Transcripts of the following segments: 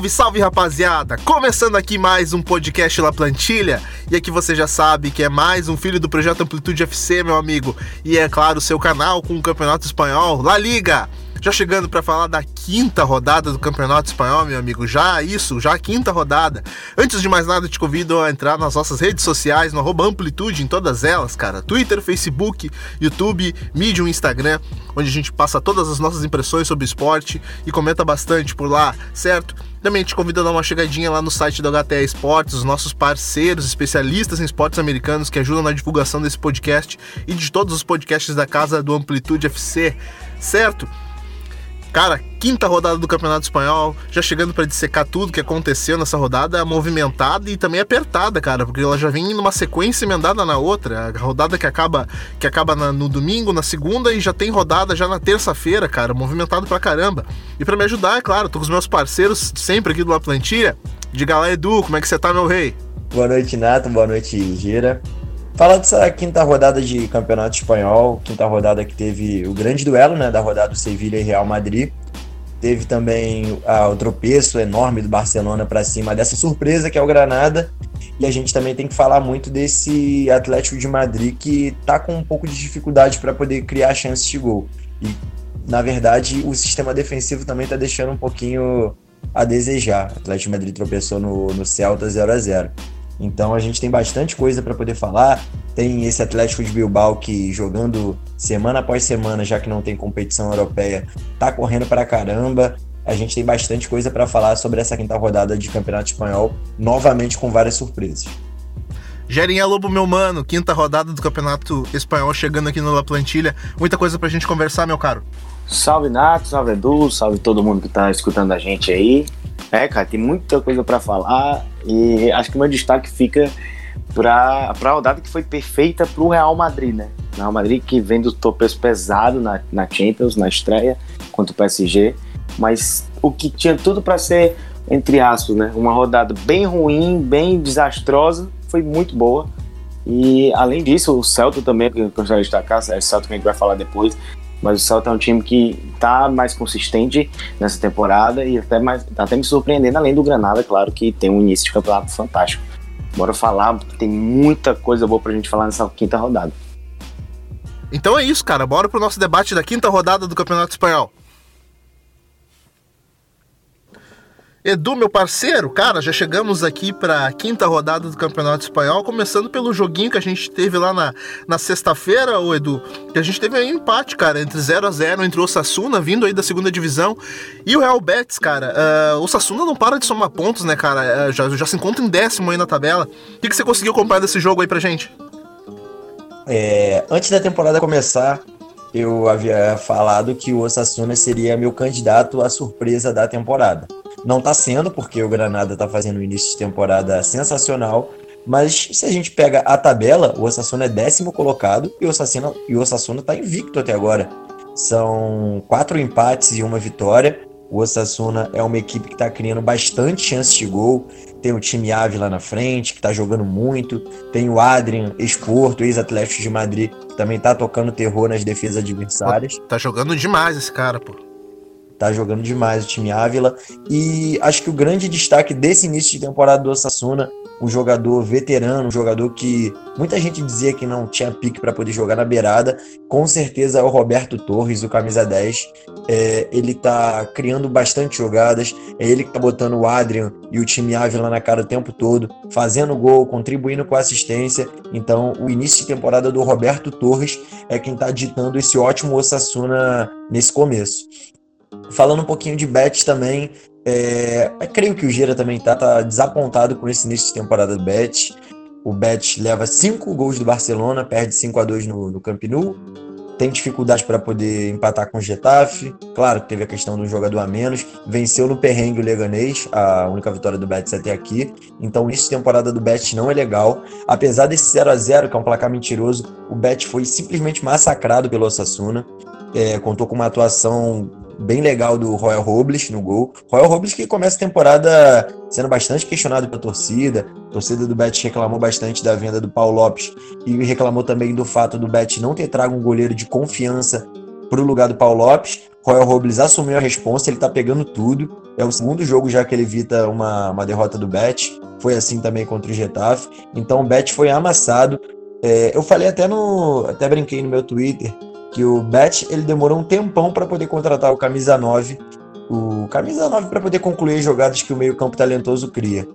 Salve, salve rapaziada! Começando aqui mais um podcast La Plantilha. E aqui você já sabe que é mais um filho do projeto Amplitude FC, meu amigo. E é claro, seu canal com o Campeonato Espanhol, La Liga. Já chegando para falar da quinta rodada do Campeonato Espanhol, meu amigo. Já isso, já a quinta rodada. Antes de mais nada, te convido a entrar nas nossas redes sociais, no Amplitude, em todas elas, cara. Twitter, Facebook, YouTube, Medium, Instagram, onde a gente passa todas as nossas impressões sobre esporte e comenta bastante por lá, certo? Também te convido a dar uma chegadinha lá no site do HTE Esportes, os nossos parceiros especialistas em esportes americanos que ajudam na divulgação desse podcast e de todos os podcasts da casa do Amplitude FC, certo? Cara, quinta rodada do Campeonato Espanhol, já chegando para dissecar tudo que aconteceu nessa rodada, movimentada e também apertada, cara, porque ela já vem numa sequência emendada na outra. A rodada que acaba que acaba na, no domingo, na segunda e já tem rodada já na terça-feira, cara, movimentado pra caramba. E para me ajudar, é claro, tô com os meus parceiros sempre aqui do La Plantilha. Diga lá, Edu, como é que você tá, meu rei? Boa noite, Nato, boa noite, Gira. Fala dessa quinta rodada de Campeonato Espanhol, quinta rodada que teve o grande duelo, né, da rodada do Sevilha e Real Madrid. Teve também ah, o tropeço enorme do Barcelona para cima dessa surpresa que é o Granada. E a gente também tem que falar muito desse Atlético de Madrid que tá com um pouco de dificuldade para poder criar chances de gol. E na verdade, o sistema defensivo também tá deixando um pouquinho a desejar. O Atlético de Madrid tropeçou no, no Celta 0 a 0 então a gente tem bastante coisa para poder falar. Tem esse Atlético de Bilbao que jogando semana após semana, já que não tem competição europeia, tá correndo para caramba. A gente tem bastante coisa para falar sobre essa quinta rodada de Campeonato Espanhol, novamente com várias surpresas. Gerem Lobo, meu mano, quinta rodada do Campeonato Espanhol chegando aqui no La Plantilha. Muita coisa pra gente conversar, meu caro. Salve Nato, salve Edu, salve todo mundo que tá escutando a gente aí. É, cara, tem muita coisa para falar e acho que o meu destaque fica para a rodada que foi perfeita para o Real Madrid, né? O Real Madrid que vem do topeço pesado na, na Champions, na estreia contra o PSG, mas o que tinha tudo para ser, entre aspas, né? Uma rodada bem ruim, bem desastrosa, foi muito boa. E além disso, o Celta também, que eu gostaria de destacar, é o Celta que a gente vai falar depois, mas o Celta é um time que está mais consistente nessa temporada e até, mais, tá até me surpreendendo, além do Granada, claro, que tem um início de campeonato fantástico. Bora falar, tem muita coisa boa pra gente falar nessa quinta rodada. Então é isso, cara. Bora pro nosso debate da quinta rodada do Campeonato Espanhol. Edu, meu parceiro, cara, já chegamos aqui para a quinta rodada do Campeonato Espanhol, começando pelo joguinho que a gente teve lá na, na sexta-feira, o Edu, que a gente teve aí um empate, cara, entre 0 a 0 entre o Osasuna, vindo aí da segunda divisão, e o Real Betis, cara. Uh, o Osasuna não para de somar pontos, né, cara? Uh, já, já se encontra em décimo aí na tabela. O que, que você conseguiu acompanhar desse jogo aí pra gente? É, antes da temporada começar, eu havia falado que o Osasuna seria meu candidato à surpresa da temporada. Não está sendo, porque o Granada está fazendo um início de temporada sensacional. Mas se a gente pega a tabela, o Osasuna é décimo colocado e o Osasuna, e o Osasuna tá invicto até agora. São quatro empates e uma vitória. O Osasuna é uma equipe que está criando bastante chances de gol. Tem o time Ave lá na frente, que está jogando muito. Tem o Adrian, ex-Porto, ex-Atlético de Madrid, que também está tocando terror nas defesas adversárias. Tá jogando demais esse cara, pô tá jogando demais o time Ávila. E acho que o grande destaque desse início de temporada do Osasuna, um jogador veterano, um jogador que muita gente dizia que não tinha pique para poder jogar na beirada, com certeza é o Roberto Torres, o camisa 10. É, ele tá criando bastante jogadas, é ele que tá botando o Adrian e o time Ávila na cara o tempo todo, fazendo gol, contribuindo com assistência. Então, o início de temporada do Roberto Torres é quem tá ditando esse ótimo Osasuna nesse começo. Falando um pouquinho de Bet também, é, creio que o Gira também tá, tá, desapontado com esse início de temporada do Bet. O Bet leva cinco gols do Barcelona, perde 5 a 2 no, no Camp Nou. Tem dificuldade para poder empatar com o Getafe. Claro que teve a questão do jogador a menos. Venceu no perrengue o Leganês, a única vitória do Betis até aqui. Então, início de temporada do Bet não é legal. Apesar desse 0 a 0 que é um placar mentiroso, o Bet foi simplesmente massacrado pelo Osasuna. É, contou com uma atuação bem legal do Royal Robles no gol. Royal Robles que começa a temporada sendo bastante questionado pela torcida. A torcida do Betis reclamou bastante da venda do Paulo Lopes e reclamou também do fato do Betis não ter trago um goleiro de confiança para o lugar do Paulo Lopes. Royal Robles assumiu a responsa, ele tá pegando tudo. É o segundo jogo já que ele evita uma, uma derrota do Bet. Foi assim também contra o Getafe. Então o Bet foi amassado. É, eu falei até no. Até brinquei no meu Twitter que o Bet ele demorou um tempão para poder contratar o camisa 9. O camisa 9 para poder concluir as jogadas que o meio-campo talentoso cria.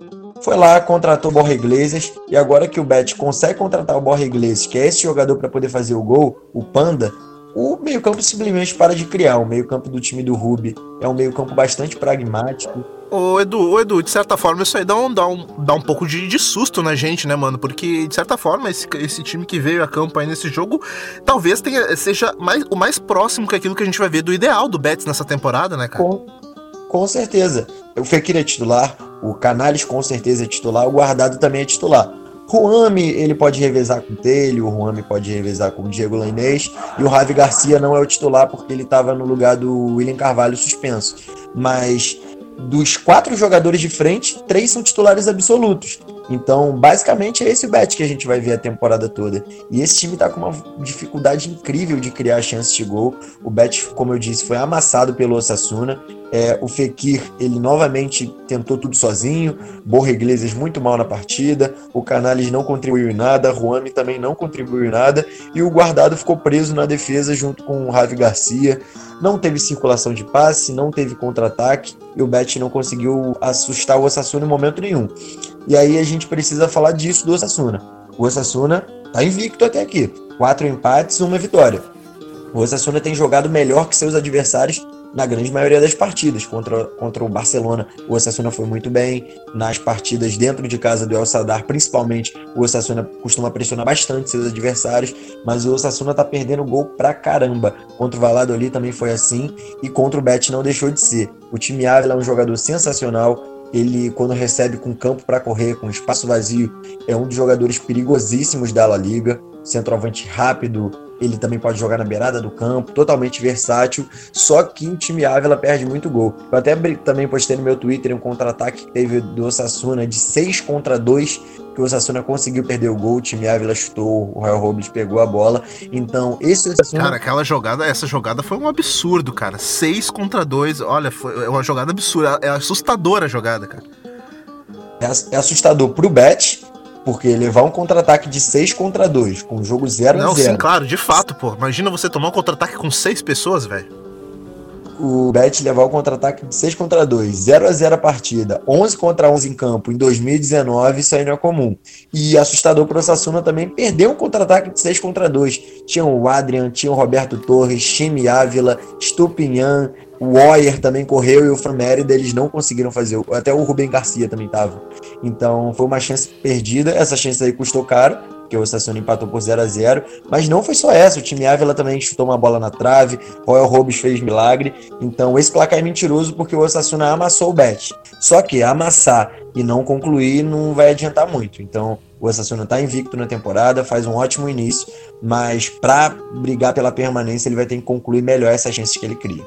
Foi lá, contratou o Borja Iglesias e agora que o Bet consegue contratar o Borja Iglesias, que é esse jogador para poder fazer o gol, o Panda, o meio-campo simplesmente para de criar. O meio-campo do time do Ruby é um meio-campo bastante pragmático. Ô Edu, ô Edu, de certa forma isso aí dá um, dá um, dá um pouco de, de susto na gente, né, mano? Porque, de certa forma, esse, esse time que veio a campo aí nesse jogo talvez tenha, seja mais, o mais próximo que aquilo que a gente vai ver do ideal do Betis nessa temporada, né, cara? Com, com certeza. O Fekir é titular, o Canales com certeza é titular, o Guardado também é titular. Ruami, ele pode revezar com o Telho, o Ruami pode revezar com o Diego Lainez, e o Ravi Garcia não é o titular porque ele estava no lugar do William Carvalho suspenso. Mas dos quatro jogadores de frente, três são titulares absolutos. Então, basicamente, é esse o bet que a gente vai ver a temporada toda. E esse time tá com uma dificuldade incrível de criar chances de gol. O bet, como eu disse, foi amassado pelo Osasuna. É, o Fekir, ele novamente tentou tudo sozinho. Borja Iglesias muito mal na partida. O Canales não contribuiu em nada. Juami também não contribuiu em nada. E o guardado ficou preso na defesa junto com o Ravi Garcia. Não teve circulação de passe, não teve contra-ataque. E o Bet não conseguiu assustar o Osasuna em momento nenhum. E aí a gente precisa falar disso do Osasuna. O Osasuna tá invicto até aqui. Quatro empates, uma vitória. O Osasuna tem jogado melhor que seus adversários na grande maioria das partidas. Contra, contra o Barcelona, o Osasuna foi muito bem. Nas partidas dentro de casa do El Sadar, principalmente, o Osasuna costuma pressionar bastante seus adversários, mas o Osasuna tá perdendo gol pra caramba. Contra o Valladolid também foi assim, e contra o Bet não deixou de ser. O time Ávila é um jogador sensacional, ele quando recebe com campo para correr, com espaço vazio, é um dos jogadores perigosíssimos da La Liga, centroavante rápido, ele também pode jogar na beirada do campo, totalmente versátil, só que o time Ávila perde muito gol. Eu até também postei no meu Twitter um contra-ataque que teve do Osasuna de 6 contra 2, que o Osasuna conseguiu perder o gol, o time Ávila chutou, o Royal Robles pegou a bola. Então, esse Osasuna... Cara, aquela jogada, essa jogada foi um absurdo, cara. 6 contra 2, olha, foi uma jogada absurda, é assustadora a jogada, cara. É, é assustador pro Bet, porque levar um contra-ataque de 6 contra 2, com o jogo 0 Não, a 0. sim, claro, de fato, pô. Imagina você tomar um contra-ataque com 6 pessoas, velho. O Bet levar o contra-ataque de 6 contra 2, 0 a 0 a partida, 11 contra 11 em campo em 2019, isso aí não é comum. E assustador para o Sassuna também perder um contra-ataque de 6 contra 2. Tinha o Adrian, tinha o Roberto Torres, Chime Ávila, Stupinhan, o Oyer também correu e o Fran Mérida eles não conseguiram fazer. Até o Rubem Garcia também estava. Então foi uma chance perdida. Essa chance aí custou caro, porque o Estaciona empatou por 0 a 0 Mas não foi só essa. O time Ávila também chutou uma bola na trave. Royal Robes fez milagre. Então esse placar é mentiroso porque o Osasuna amassou o Bet. Só que amassar e não concluir não vai adiantar muito. Então o Osasuna está invicto na temporada, faz um ótimo início, mas para brigar pela permanência ele vai ter que concluir melhor essas chances que ele cria.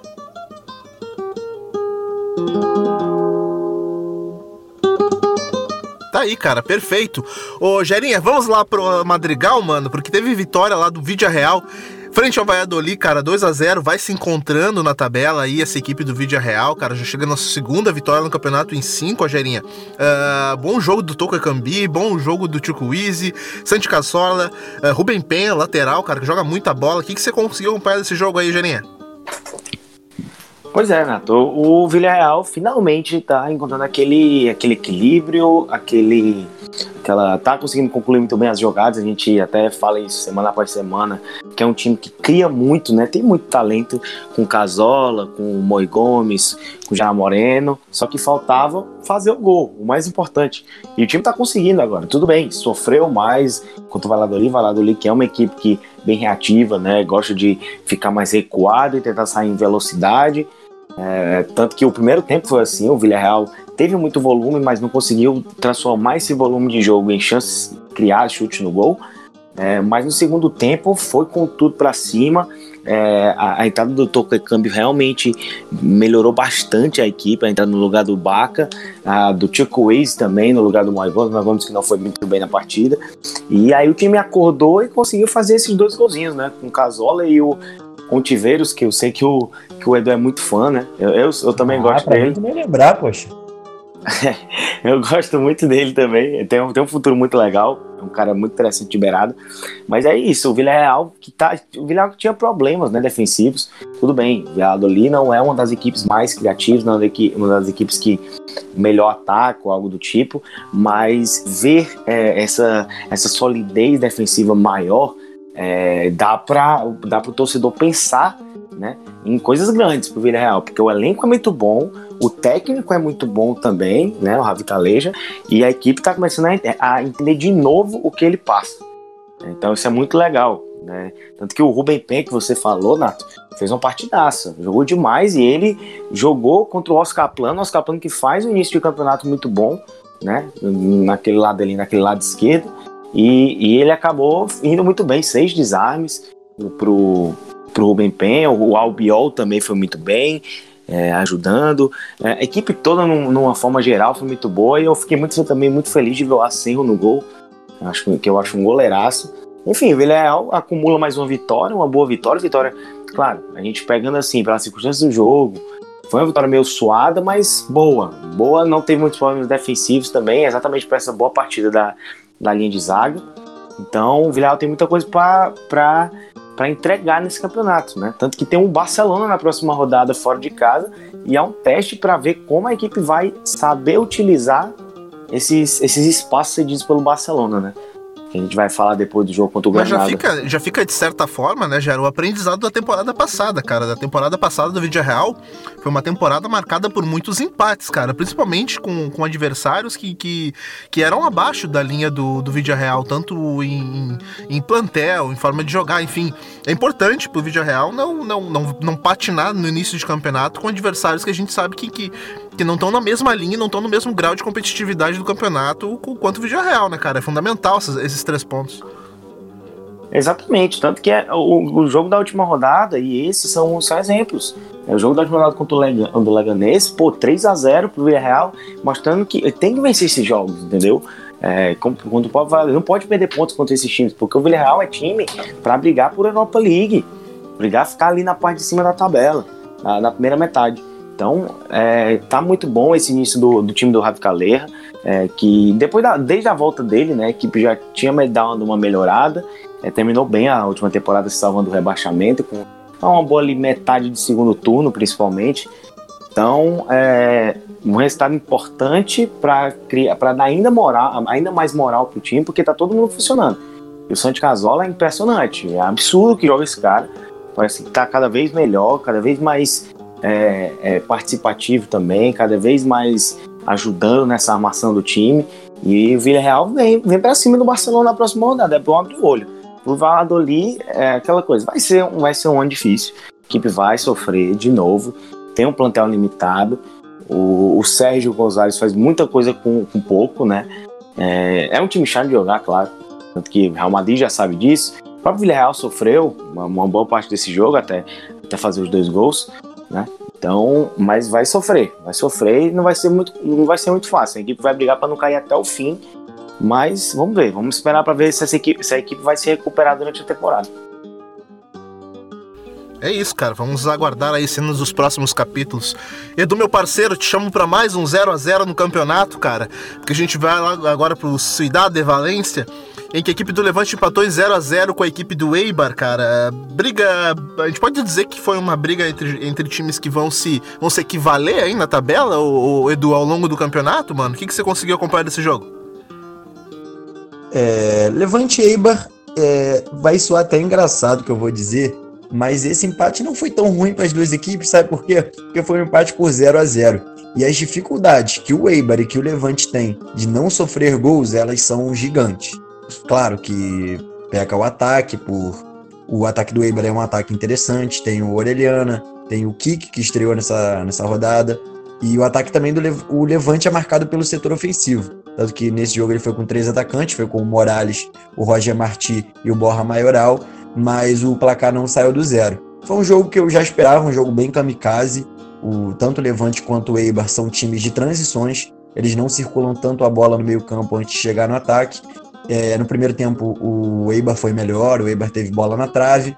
Tá aí, cara, perfeito. Ô, Gerinha, vamos lá pro Madrigal, mano, porque teve vitória lá do Vídeo Real. Frente ao Valladolid, cara, 2 a 0 vai se encontrando na tabela aí essa equipe do Vídeo Real, cara, já chega na segunda vitória no campeonato em 5, Gerinha. Uh, bom jogo do Toco Cambi, bom jogo do Chukwueze, Santi Cassola, uh, Rubem Penha, lateral, cara, que joga muita bola. O que, que você conseguiu acompanhar desse jogo aí, Gerinha? Pois é, Renato. O Villarreal finalmente está encontrando aquele, aquele equilíbrio, aquele, aquela tá conseguindo concluir muito bem as jogadas. A gente até fala isso semana após semana, que é um time que cria muito, né? Tem muito talento com Casola, com Moi Gomes, com Jara Moreno. Só que faltava fazer o gol, o mais importante. E o time está conseguindo agora. Tudo bem, sofreu mais contra o Valladolid, Valladolid que é uma equipe que bem reativa, né? Gosta de ficar mais recuado e tentar sair em velocidade é, tanto que o primeiro tempo foi assim, o Villarreal teve muito volume, mas não conseguiu transformar esse volume de jogo em chances criar chute no gol. É, mas no segundo tempo foi com tudo para cima. É, a, a, entrada do Toque realmente melhorou bastante a equipe, a entrada no lugar do Baca, a, do Chico Waze também no lugar do Moivon, nós vamos que não foi muito bem na partida. E aí o time acordou e conseguiu fazer esses dois golzinhos, né? Com o Casola e o Ontiveros, que eu sei que o, que o Edu é muito fã, né? Eu, eu, eu também ah, gosto pra dele. Mim lembrar, poxa. eu gosto muito dele também. Tem um, tem um futuro muito legal. É um cara muito interessante de beirado. Mas é isso, o Villarreal que tá. O Villarreal que tinha problemas né, defensivos. Tudo bem, o Valladolid não é uma das equipes mais criativas, não é uma das equipes que melhor ataca ou algo do tipo. Mas ver é, essa, essa solidez defensiva maior é, dá para dá o torcedor pensar né, em coisas grandes para o Villarreal, porque o elenco é muito bom, o técnico é muito bom também, né, o Ravi Caleja, e a equipe está começando a, a, entender de novo o que ele passa. Então isso é muito legal. Né? Tanto que o Ruben Pen, que você falou, Nato, fez uma partidaça, jogou demais e ele jogou contra o Oscar Plano, o Oscar Plano que faz um início de campeonato muito bom, né, naquele lado ali, naquele lado esquerdo, e, e ele acabou indo muito bem, seis desarmes pro, pro Ruben Pen, o Albiol também foi muito bem, é, ajudando. É, a equipe toda, num, numa forma geral, foi muito boa e eu fiquei muito, também muito feliz de ver o Acerro no gol, acho que eu acho um goleiraço. Enfim, o Villarreal acumula mais uma vitória, uma boa vitória. Vitória, claro, a gente pegando assim, pelas circunstâncias do jogo, foi uma vitória meio suada, mas boa. Boa, não teve muitos problemas defensivos também, exatamente para essa boa partida da, da linha de zaga. Então, o Villarreal tem muita coisa para entregar nesse campeonato, né? Tanto que tem um Barcelona na próxima rodada fora de casa e é um teste para ver como a equipe vai saber utilizar esses, esses espaços cedidos pelo Barcelona, né? Que a gente vai falar depois do jogo contra o Granada. Mas já fica, já fica de certa forma, né, já era o aprendizado da temporada passada, cara. Da temporada passada do Vídeo Real foi uma temporada marcada por muitos empates, cara. Principalmente com, com adversários que, que, que eram abaixo da linha do, do Vídeo Real, tanto em, em plantel, em forma de jogar, enfim. É importante pro Vídeo Real não, não, não, não patinar no início de campeonato com adversários que a gente sabe que, que, que não estão na mesma linha, não estão no mesmo grau de competitividade do campeonato quanto o Vídeo Real, né, cara? É fundamental esses, esses três pontos. Exatamente, tanto que é o, o, jogo da última rodada, e esses são, são exemplos. É o jogo da última rodada contra o, Leg, do Leganês, pô, 3 a 0 pro Villarreal, mostrando que tem que vencer esses jogos, entendeu? É, quando não pode perder pontos contra esses times, porque o Villarreal é time para brigar por Europa League, brigar ficar ali na parte de cima da tabela, na, na primeira metade. Então, é, tá muito bom esse início do, do time do Ravi Caleja é, que depois da, desde a volta dele, né, a equipe já tinha dado uma melhorada, é, terminou bem a última temporada se salvando do rebaixamento, com uma boa ali, metade de segundo turno, principalmente. Então, é um resultado importante para dar ainda, moral, ainda mais moral pro time, porque tá todo mundo funcionando. E o Santi Casola é impressionante, é absurdo que joga esse cara. Parece que tá cada vez melhor, cada vez mais é, é, participativo também, cada vez mais ajudando nessa armação do time. E o Villarreal vem, vem para cima do Barcelona na próxima rodada, é bom abrir o olho. O Valladolid é aquela coisa, vai ser, vai ser um ano difícil, a equipe vai sofrer de novo, tem um plantel limitado, o, o Sérgio Gonzalez faz muita coisa com, com pouco, né? É, é, um time chato de jogar, claro, tanto que o Real Madrid já sabe disso. O próprio Villarreal sofreu uma, uma boa parte desse jogo até, até fazer os dois gols, né? Então, mas vai sofrer, vai sofrer e não vai ser muito, não vai ser muito fácil. A equipe vai brigar para não cair até o fim, mas vamos ver, vamos esperar para ver se equipe, se a equipe vai se recuperar durante a temporada. É isso, cara. Vamos aguardar aí cenas dos próximos capítulos. Edu, meu parceiro, te chamo para mais um 0 a 0 no campeonato, cara. Porque a gente vai lá agora pro Cidade de Valência em que a equipe do Levante empatou em 0 a 0 com a equipe do Eibar, cara. Briga. A gente pode dizer que foi uma briga entre, entre times que vão se, vão se equivaler aí na tabela, ou, Edu, ao longo do campeonato, mano? O que, que você conseguiu acompanhar desse jogo? É, Levante Eibar é, vai soar até engraçado que eu vou dizer, mas esse empate não foi tão ruim para as duas equipes, sabe por quê? Porque foi um empate por 0 a 0 E as dificuldades que o Eibar e que o Levante têm de não sofrer gols, elas são gigantes. Claro que peca o ataque, por o ataque do Eibar é um ataque interessante, tem o Orelhana, tem o Kik que estreou nessa, nessa rodada, e o ataque também do o Levante é marcado pelo setor ofensivo. Tanto que nesse jogo ele foi com três atacantes, foi com o Morales, o Roger Marti e o Borra Maioral, mas o placar não saiu do zero. Foi um jogo que eu já esperava, um jogo bem kamikaze. O, tanto o Levante quanto o Eibar são times de transições, eles não circulam tanto a bola no meio campo antes de chegar no ataque, é, no primeiro tempo, o Eibar foi melhor, o Eibar teve bola na trave.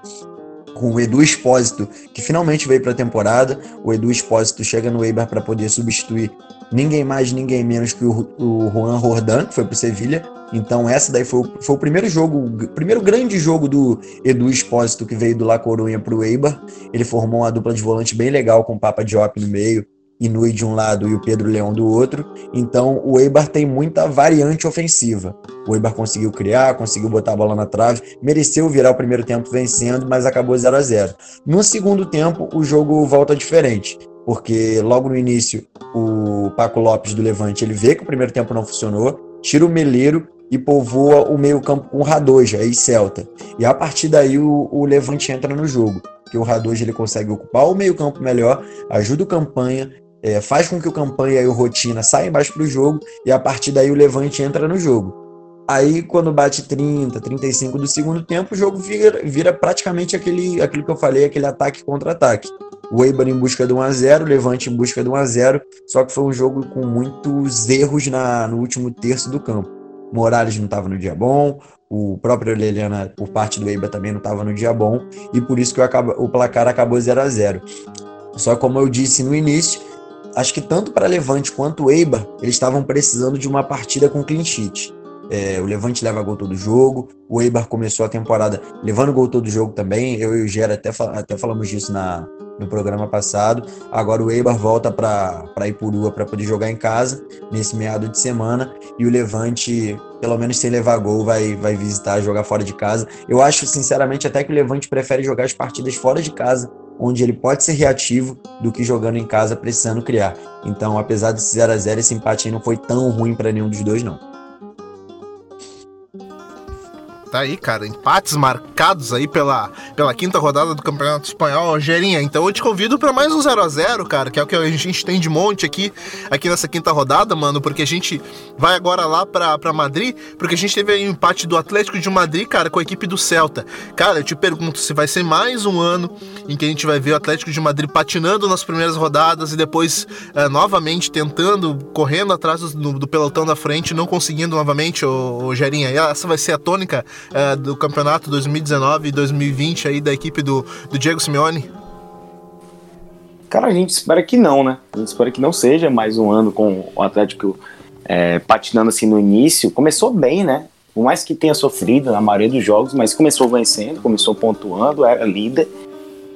com o Edu Espósito, que finalmente veio para a temporada. O Edu Espósito chega no Eibar para poder substituir ninguém mais, ninguém menos que o, o Juan Jordan, que foi para o Sevilha. Então, essa daí foi o, foi o primeiro jogo, primeiro grande jogo do Edu Espósito, que veio do La Corunha para o Eibar. Ele formou uma dupla de volante bem legal, com o Papa Diop no meio Inui de um lado e o Pedro Leão do outro. Então o Eibar tem muita variante ofensiva. O Eibar conseguiu criar, conseguiu botar a bola na trave, mereceu virar o primeiro tempo vencendo, mas acabou 0 a 0. No segundo tempo, o jogo volta diferente, porque logo no início o Paco Lopes do Levante, ele vê que o primeiro tempo não funcionou, tira o Meleiro e povoa o meio-campo com o Radoja e Celta. E a partir daí o, o Levante entra no jogo que o Radoja ele consegue ocupar o meio-campo melhor, ajuda o campanha, é, faz com que o campanha e o rotina saiam embaixo para o jogo e a partir daí o Levante entra no jogo. Aí, quando bate 30, 35 do segundo tempo, o jogo vira, vira praticamente aquele, aquilo que eu falei, aquele ataque contra-ataque. O Eibar em busca de 1x0, o Levante em busca de 1x0, só que foi um jogo com muitos erros na, no último terço do campo. Morales não estava no dia bom, o próprio Leliana, por parte do Eibar, também não estava no dia bom, e por isso que o, o placar acabou 0 a 0 Só como eu disse no início, acho que tanto para Levante quanto o Eibar, eles estavam precisando de uma partida com clean sheet. É, o Levante leva gol todo jogo, o Eibar começou a temporada levando gol todo jogo também. Eu e o Gera até, até falamos disso na, no programa passado. Agora o Eibar volta para Ipurua para poder jogar em casa nesse meado de semana e o Levante, pelo menos sem levar gol, vai, vai visitar, jogar fora de casa. Eu acho, sinceramente, até que o Levante prefere jogar as partidas fora de casa onde ele pode ser reativo do que jogando em casa precisando criar. Então, apesar desse 0 a 0 esse empate aí não foi tão ruim para nenhum dos dois, não. Tá aí, cara, empates marcados aí pela, pela quinta rodada do Campeonato Espanhol, Gerinha. Então eu te convido para mais um 0 a 0 cara, que é o que a gente tem de monte aqui, aqui nessa quinta rodada, mano, porque a gente vai agora lá pra Madrid, porque a gente teve aí um empate do Atlético de Madrid, cara, com a equipe do Celta. Cara, eu te pergunto se vai ser mais um ano em que a gente vai ver o Atlético de Madrid patinando nas primeiras rodadas e depois uh, novamente tentando, correndo atrás do, do, pelotão da frente, não conseguindo novamente, o. E essa vai ser a tônica uh, do campeonato 2019 e 2020 aí da equipe do, do Diego Simeone? Cara, a gente espera que não, né? A gente espera que não seja mais um ano com o Atlético é, patinando assim no início. Começou bem, né? Por mais que tenha sofrido na maioria dos jogos, mas começou vencendo, começou pontuando, era líder.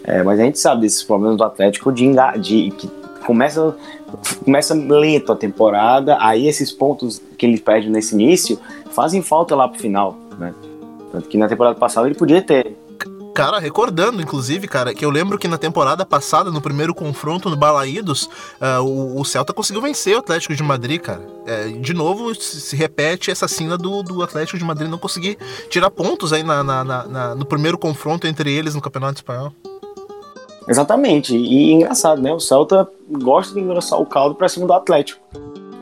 É, mas a gente sabe desses problemas do Atlético de, de que começa, começa lento a temporada, aí esses pontos que ele perde nesse início fazem falta lá pro final, né? Tanto que na temporada passada ele podia ter. Cara, recordando, inclusive, cara, que eu lembro que na temporada passada, no primeiro confronto no Balaídos, uh, o, o, Celta conseguiu vencer o Atlético de Madrid, cara. É, de novo, se repete essa cena do, do Atlético de Madrid não conseguir tirar pontos aí na, na, na, no primeiro confronto entre eles no Campeonato Espanhol. Exatamente, e, e engraçado, né? O Celta gosta de engrossar o caldo para cima do Atlético.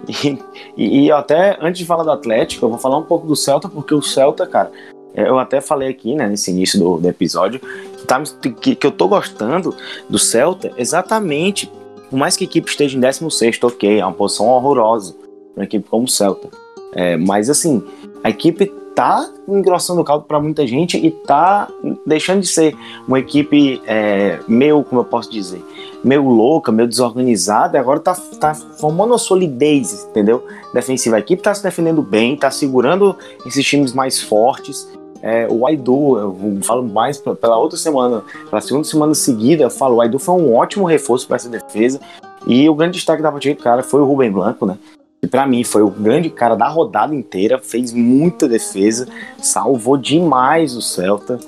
E, e, e, até antes de falar do Atlético, eu vou falar um pouco do Celta, porque o Celta, cara, eu até falei aqui, né, nesse início do, do episódio, que, tá, que, que, eu tô gostando do Celta exatamente, por mais que a equipe esteja em 16, ok, é uma posição horrorosa para uma equipe como o Celta. É, mas assim, a equipe tá engrossando o caldo para muita gente e tá deixando de ser uma equipe é, meio, como eu posso dizer, meio louca, meio desorganizada, agora tá, tá formando uma solidez, entendeu? Defensiva. A equipe tá se defendendo bem, tá segurando esses times mais fortes. É, o Aidu, eu falo mais pela outra semana, pela segunda semana seguida, eu falo, o Aidu foi um ótimo reforço para essa defesa. E o grande destaque da partida, cara, foi o Rubem Blanco, né? E para mim foi o grande cara da rodada inteira, fez muita defesa, salvou demais o Celta.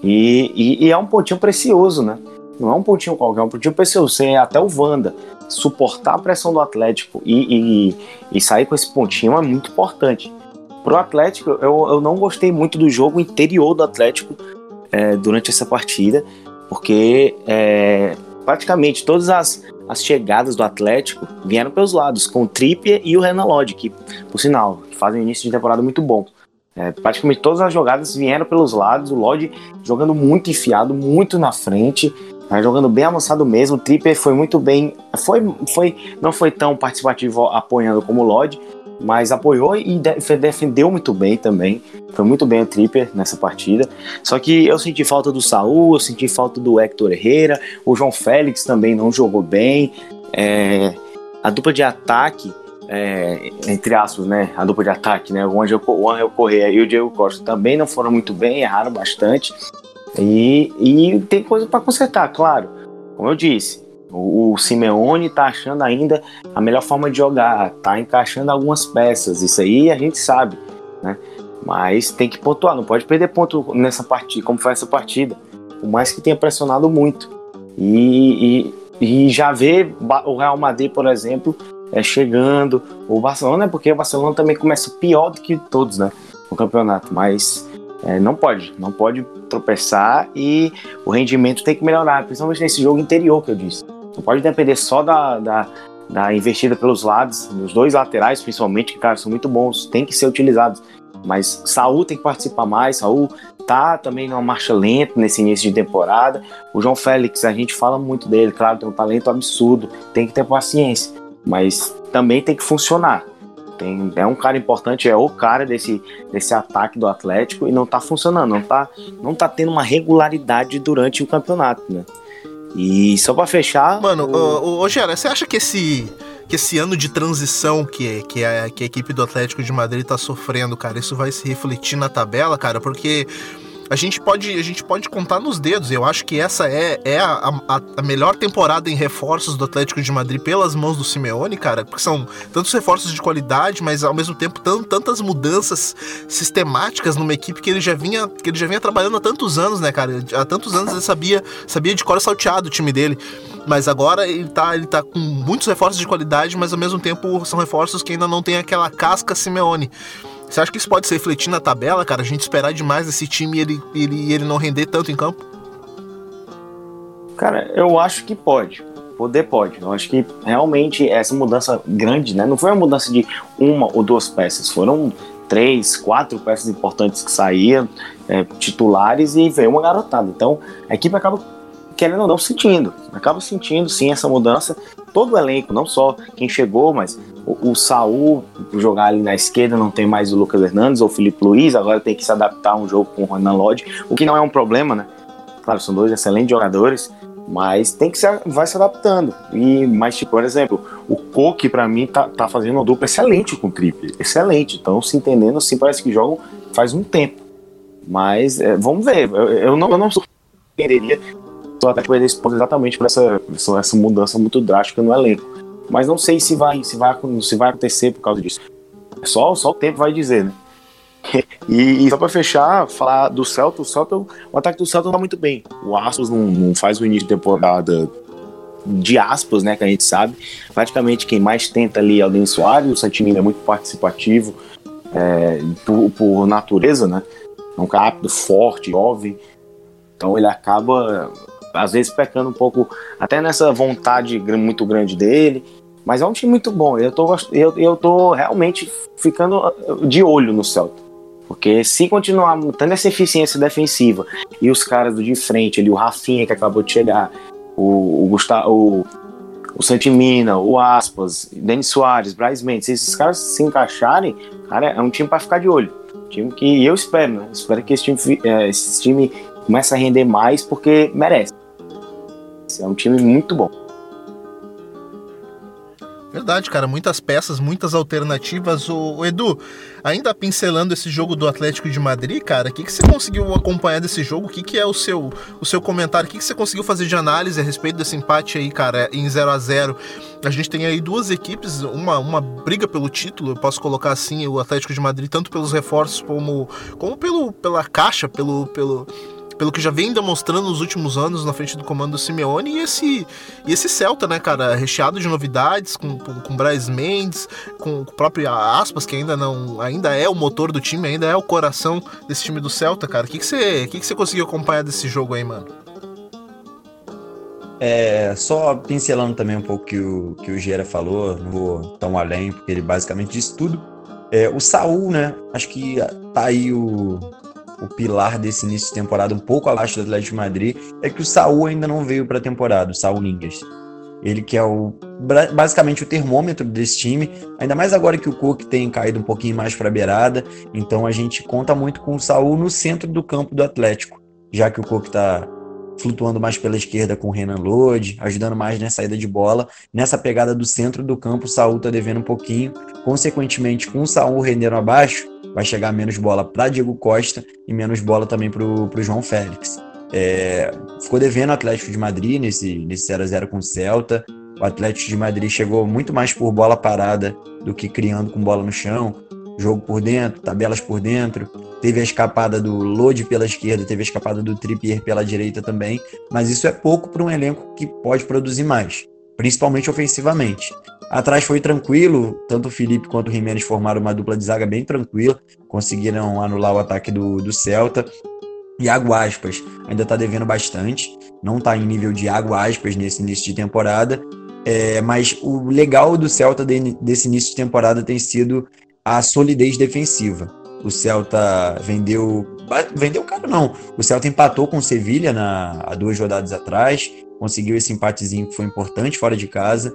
E, e, e é um pontinho precioso, né? Não é um pontinho qualquer, é um pontinho precioso. Você é até o Wanda suportar a pressão do Atlético e, e, e sair com esse pontinho é muito importante. Pro Atlético, eu, eu não gostei muito do jogo interior do Atlético é, durante essa partida, porque é, praticamente todas as, as chegadas do Atlético vieram pelos lados, com o Trippier e o Renan Lodge, que, por sinal, fazem um início de temporada muito bom. É, praticamente todas as jogadas vieram pelos lados, o Lodge jogando muito enfiado, muito na frente, tá jogando bem avançado mesmo. O Trippier foi muito bem, foi, foi, não foi tão participativo apoiando como o Lodge, mas apoiou e defendeu muito bem também. Foi muito bem o Tripper nessa partida. Só que eu senti falta do Saul, eu senti falta do Hector Herrera, o João Félix também não jogou bem. É, a dupla de ataque, é, entre aspas, né? A dupla de ataque, né? O Angel, o Angel Correa e o Diego Costa também não foram muito bem, erraram bastante. E, e tem coisa para consertar, claro. Como eu disse, o, Simeone tá achando ainda a melhor forma de jogar, tá encaixando algumas peças, isso aí a gente sabe, né? Mas tem que pontuar, não pode perder ponto nessa partida, como foi essa partida, por mais que tenha pressionado muito. E, e, e já ver o Real Madrid, por exemplo, é, chegando, o Barcelona, é porque o Barcelona também começa pior do que todos, né? No campeonato, mas é, não pode, não pode tropeçar e o rendimento tem que melhorar, principalmente nesse jogo interior que eu disse. Não pode depender só da, da, da investida pelos lados, nos dois laterais, principalmente, que, cara, são muito bons, tem que ser utilizados. Mas Saul tem que participar mais, Saul tá também numa marcha lenta nesse início de temporada. O João Félix, a gente fala muito dele, claro, tem um talento absurdo, tem que ter paciência, mas também tem que funcionar. Tem, é um cara importante, é o cara desse, desse ataque do Atlético e não tá funcionando, não tá, não tá tendo uma regularidade durante o campeonato, né? E só para fechar. Mano, o... ô, Gera, você acha que esse, que esse ano de transição que, que, a, que a equipe do Atlético de Madrid tá sofrendo, cara, isso vai se refletir na tabela, cara? Porque a gente pode, a gente pode contar nos dedos. Eu acho que essa é, é a, a, a, melhor temporada em reforços do Atlético de Madrid pelas mãos do Simeone, cara, porque são tantos reforços de qualidade, mas ao mesmo tempo tantas mudanças sistemáticas numa equipe que ele já vinha, que ele já vinha trabalhando há tantos anos, né, cara? Há tantos anos ele sabia, sabia de cor salteado o time dele. Mas agora ele tá, ele tá com muitos reforços de qualidade, mas ao mesmo tempo são reforços que ainda não tem aquela casca Simeone. Você acha que isso pode se refletir na tabela, cara? A gente esperar demais desse time e ele, ele, ele não render tanto em campo? Cara, eu acho que pode. Poder pode. Eu acho que realmente essa mudança grande, né? Não foi uma mudança de uma ou duas peças, foram três, quatro peças importantes que saíam, é, titulares, e veio uma garotada. Então a equipe acaba querendo ou não sentindo, acaba sentindo sim essa mudança. Todo o elenco, não só quem chegou, mas o, o Saul jogar ali na esquerda, não tem mais o Lucas Hernandes ou o Felipe Luiz, agora tem que se adaptar a um jogo com o Renan Lodge, o que não é um problema, né? Claro, são dois excelentes jogadores, mas tem que se, vai se adaptando. E, mas, tipo, por exemplo, o Coque, para mim, tá, tá fazendo uma dupla excelente com o Triple. Excelente. Então, se entendendo assim, parece que jogam faz um tempo. Mas é, vamos ver. Eu, eu, não, eu não surpreenderia o Atlético perder esse exatamente por essa, essa mudança muito drástica no elenco. Mas não sei se vai, se vai, se vai acontecer por causa disso. Só, só o tempo vai dizer, né? E, e, só para fechar, falar do Celta, o Celta, o ataque do Celta tá muito bem. O Aspas não, não, faz o início de temporada de aspas, né, que a gente sabe. Praticamente quem mais tenta ali é o Denis Soares, o Santimino é muito participativo é, por, por, natureza, né? É um cara rápido, forte, jovem. Então ele acaba às vezes pecando um pouco até nessa vontade muito grande dele. Mas é um time muito bom. Eu tô, eu, eu tô realmente ficando uh, de olho no Celta. Porque se continuar tendo essa eficiência defensiva e os caras do de frente, ali, o Rafinha que acabou de chegar, o, o Gustavo, o, o Santimina, o Aspas, Denis Soares, Bryce Mendes, se esses caras se encaixarem, cara, é um time para ficar de olho. Time que eu espero, né? Espero que esse time, é, esse time comece a render mais porque merece. É um time muito bom. Verdade, cara, muitas peças, muitas alternativas. O, o, Edu, ainda pincelando esse jogo do Atlético de Madrid, cara, o que, que você conseguiu acompanhar desse jogo? O que, que é o seu, o seu comentário? O que, que você conseguiu fazer de análise a respeito desse empate aí, cara, em 0 a 0 A gente tem aí duas equipes, uma, uma briga pelo título, eu posso colocar assim, o Atlético de Madrid, tanto pelos reforços como, como pelo, pela caixa, pelo, pelo, pelo que já vem demonstrando nos últimos anos na frente do comando do Simeone e esse, e esse Celta, né, cara, recheado de novidades, com, com, com Braz Mendes, com o próprio Aspas, que ainda não ainda é o motor do time, ainda é o coração desse time do Celta, cara. O que, que, você, que, que você conseguiu acompanhar desse jogo aí, mano? É, só pincelando também um pouco que o que o Gera falou, não vou tão além, porque ele basicamente disse tudo. É, o Saul, né? Acho que tá aí o, o pilar desse início de temporada, um pouco abaixo do Atlético de Madrid, é que o Saul ainda não veio para a temporada, o Saul Ningas. Ele que é o basicamente o termômetro desse time, ainda mais agora que o Cook tem caído um pouquinho mais para a beirada, então a gente conta muito com o Saul no centro do campo do Atlético, já que o Cook está flutuando mais pela esquerda com o Renan Lodi, ajudando mais na saída de bola. Nessa pegada do centro do campo, o Saul está devendo um pouquinho. Consequentemente, com o Saul rendendo abaixo, vai chegar menos bola para Diego Costa e menos bola também para o João Félix. É, ficou devendo o Atlético de Madrid nesse, nesse 0x0 com o Celta. O Atlético de Madrid chegou muito mais por bola parada do que criando com bola no chão. Jogo por dentro, tabelas por dentro. Teve a escapada do Lodi pela esquerda, teve a escapada do Trippier pela direita também. Mas isso é pouco para um elenco que pode produzir mais, principalmente ofensivamente. Atrás foi tranquilo, tanto o Felipe quanto o Jimenez formaram uma dupla de zaga bem tranquila, conseguiram anular o ataque do, do Celta. Iago Aspas ainda está devendo bastante, não está em nível de Iago Aspas nesse início de temporada, é, mas o legal do Celta de, desse início de temporada tem sido a solidez defensiva. O Celta vendeu. Vendeu caro, não. O Celta empatou com o Sevilha na, há duas rodadas atrás. Conseguiu esse empatezinho que foi importante fora de casa.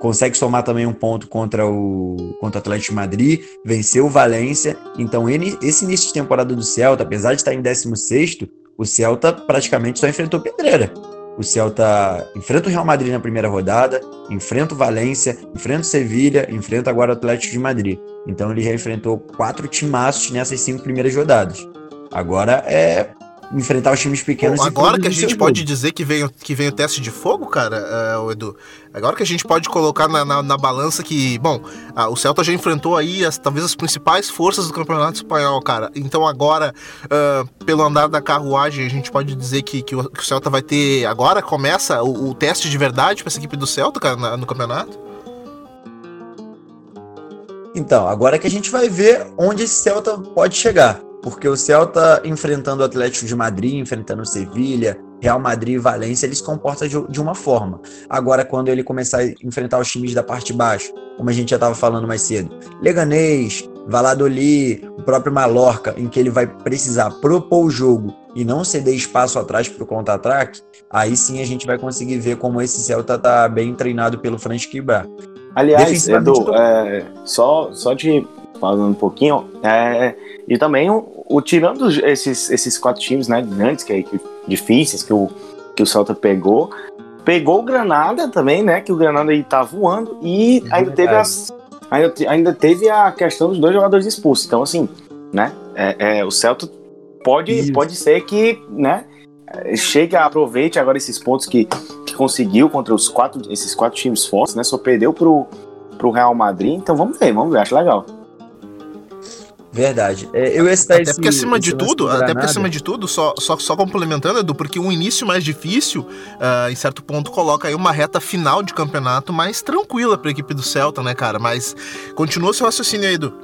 Consegue somar também um ponto contra o, contra o Atlético de Madrid. Venceu o Valência. Então, ele, esse início de temporada do Celta, apesar de estar em 16, o Celta praticamente só enfrentou pedreira. O Celta enfrenta o Real Madrid na primeira rodada, enfrenta o Valência, enfrenta o Sevilha, enfrenta agora o Atlético de Madrid. Então ele já enfrentou quatro timaços nessas cinco primeiras rodadas. Agora é enfrentar os times pequenos. Bom, agora que a gente pode jogo. dizer que vem, que vem o teste de fogo, cara, uh, Edu. Agora que a gente pode colocar na, na, na balança que, bom, uh, o Celta já enfrentou aí as, talvez as principais forças do campeonato espanhol, cara. Então agora, uh, pelo andar da carruagem, a gente pode dizer que, que, o, que o Celta vai ter. Agora começa o, o teste de verdade para essa equipe do Celta, cara, na, no campeonato? Então, agora que a gente vai ver onde esse Celta pode chegar porque o Celta enfrentando o Atlético de Madrid, enfrentando o Sevilha, Real Madrid e Valência, ele se comporta de, uma forma. Agora, quando ele começar a enfrentar os times da parte de baixo, como a gente já estava falando mais cedo, Leganês, Valladolid, o próprio Mallorca, em que ele vai precisar propor o jogo e não ceder espaço atrás para o contra-ataque, aí sim a gente vai conseguir ver como esse Celta está bem treinado pelo Frank Kibra. Aliás, Edu, é, só, só de falando um pouquinho, é, e também o, o, tirando esses, esses quatro times né, grandes, que, que difíceis, que o, que o Celta pegou, pegou o Granada também, né? Que o Granada aí tá voando, e é ainda teve as, ainda, ainda teve a questão dos dois jogadores expulsos. Então, assim, né? É, é, o Celta pode, pode ser que, né? Chegue, aproveite agora esses pontos que, que conseguiu contra os quatro, esses quatro times fortes, né? Só perdeu pro, pro Real Madrid. Então vamos ver, vamos ver, acho legal. Verdade. É, eu ia citar até esse, porque acima de tudo, até porque acima de tudo, só, só, só complementando, Edu, porque um início mais difícil, uh, em certo ponto, coloca aí uma reta final de campeonato mais tranquila para a equipe do Celta, né, cara? Mas continua seu raciocínio aí, Edu.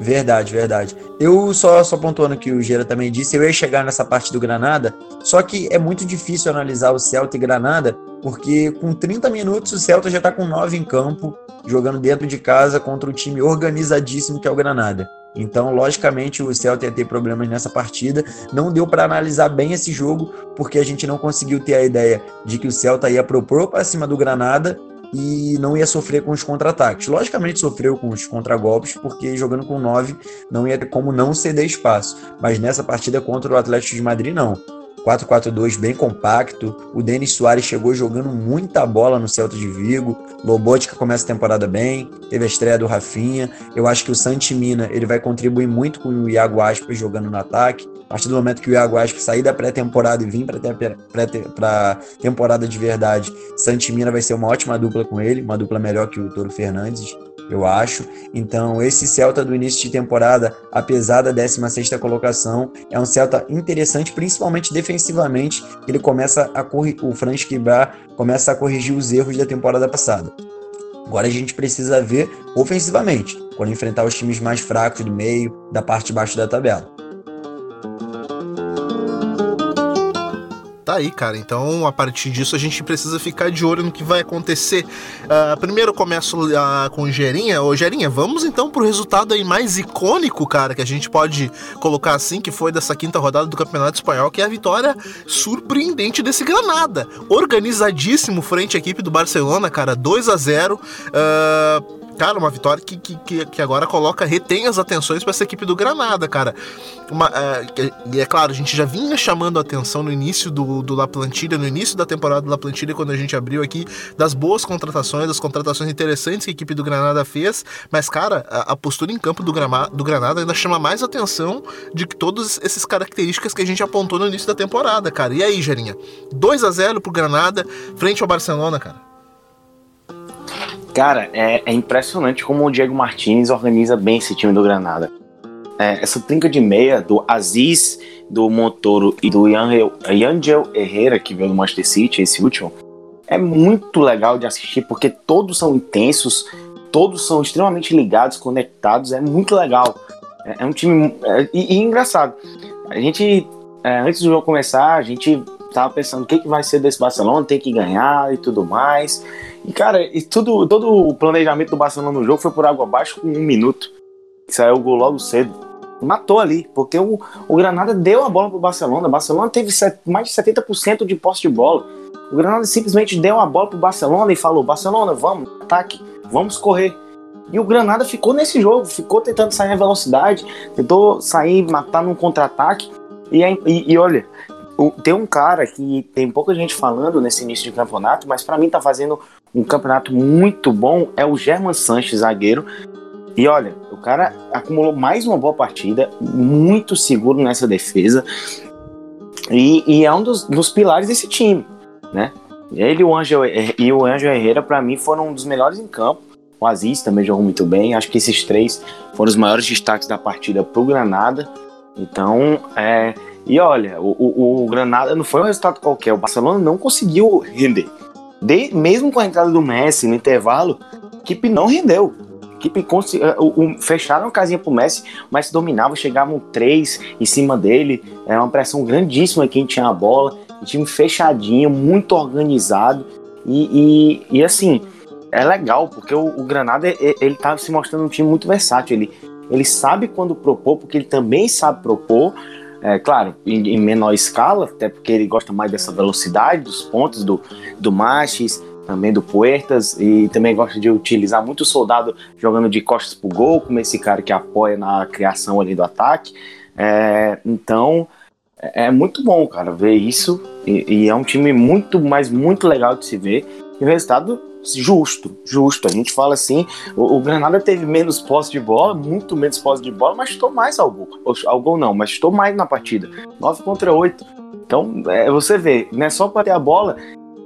Verdade, verdade. Eu só, só pontuando que o Gera também disse, eu ia chegar nessa parte do Granada, só que é muito difícil analisar o Celta e Granada, porque com 30 minutos o Celta já está com 9 em campo, jogando dentro de casa contra um time organizadíssimo que é o Granada. Então, logicamente, o Celta ia ter problemas nessa partida. Não deu para analisar bem esse jogo, porque a gente não conseguiu ter a ideia de que o Celta ia propor para cima do Granada e não ia sofrer com os contra-ataques. Logicamente sofreu com os contragolpes, porque jogando com 9 não ia ter como não ceder espaço. Mas nessa partida contra o Atlético de Madrid, não. 4-4-2 bem compacto. O Denis Soares chegou jogando muita bola no Celta de Vigo. Lobotka começa a temporada bem. Teve a estreia do Rafinha. Eu acho que o Santimina ele vai contribuir muito com o Iago Aspas jogando no ataque. Partir do momento que o Iago sair da pré-temporada e vir para a temporada de verdade, Santimina vai ser uma ótima dupla com ele, uma dupla melhor que o Toro Fernandes eu acho. Então, esse Celta do início de temporada, apesar da 16ª colocação, é um Celta interessante, principalmente defensivamente, ele começa a o Franz Kibrar começa a corrigir os erros da temporada passada. Agora a gente precisa ver ofensivamente, quando enfrentar os times mais fracos do meio, da parte de baixo da tabela. Tá aí, cara. Então, a partir disso, a gente precisa ficar de olho no que vai acontecer. Uh, primeiro começo uh, com Gerinha. Ô, Gerinha, vamos então pro resultado aí mais icônico, cara, que a gente pode colocar assim, que foi dessa quinta rodada do Campeonato Espanhol, que é a vitória surpreendente desse Granada. Organizadíssimo frente à equipe do Barcelona, cara, 2 a 0 uh, Cara, uma vitória que, que, que agora coloca, retém as atenções para essa equipe do Granada, cara. Uma, é, e é claro, a gente já vinha chamando a atenção no início do, do La Plantilha, no início da temporada do La Plantilha, quando a gente abriu aqui, das boas contratações, das contratações interessantes que a equipe do Granada fez. Mas, cara, a, a postura em campo do, Grama, do Granada ainda chama mais atenção de que todas essas características que a gente apontou no início da temporada, cara. E aí, Gerinha? 2 a 0 pro Granada, frente ao Barcelona, cara. Cara, é, é, impressionante como o Diego Martinez organiza bem esse time do Granada. É, essa trinca de meia do Aziz, do Montoro e do Yangel Herrera, que veio do Manchester City, esse último, é muito legal de assistir porque todos são intensos, todos são extremamente ligados, conectados, é muito legal. É, é um time. É, e, e, engraçado, a gente, é, antes do jogo começar, a gente tava pensando o que, que vai ser desse Barcelona, tem que ganhar e tudo mais. E, cara, e tudo, todo o planejamento do Barcelona no jogo foi por água abaixo com um minuto. Saiu o gol logo cedo. Matou ali, porque o, o Granada deu a bola pro Barcelona. O Barcelona teve set, mais de 70% de posse de bola. O Granada simplesmente deu a bola pro Barcelona e falou: Barcelona, vamos, ataque, vamos correr. E o Granada ficou nesse jogo, ficou tentando sair na velocidade, tentou sair, matar num contra-ataque. E, e, e, olha, tem um cara que tem pouca gente falando nesse início de campeonato, mas para mim tá fazendo um campeonato muito bom, é o German Sanches, zagueiro. E olha, o cara acumulou mais uma boa partida, muito seguro nessa defesa. E, e é um dos, dos, pilares desse time, né? Ele o Angel, e o Angel Herrera, para mim, foram um dos melhores em campo. O Aziz também jogou muito bem. Acho que esses três foram os maiores destaques da partida pro Granada. Então, é, e olha, o, o, o, Granada não foi um resultado qualquer. O Barcelona não conseguiu render. De, mesmo com a entrada do Messi no intervalo, a equipe não rendeu. A equipe eh, o, o, fecharam a casinha pro Messi, mas dominava, chegavam três em cima dele. Era uma pressão grandíssima quem tinha a bola. Um time fechadinho, muito organizado. E, e, e assim, é legal, porque o, o Granada ele tá se mostrando um time muito versátil. Ele, ele sabe quando propor, porque ele também sabe propor é, claro, em, em, menor escala, até porque ele gosta mais dessa velocidade dos pontos do, do Machis, também do Puertas, e também gosta de utilizar muito o soldado jogando de costas pro gol, como esse cara que apoia na criação ali do ataque. É, então, é, é muito bom, cara, ver isso, e, e é um time muito, mas muito legal de se ver, e o resultado justo, justo. A gente fala assim, o, o, Granada teve menos posse de bola, muito menos posse de bola, mas estou mais ao gol. Ao gol não, mas estou mais na partida. 9 contra 8. Então, é, você vê, não é só para ter a bola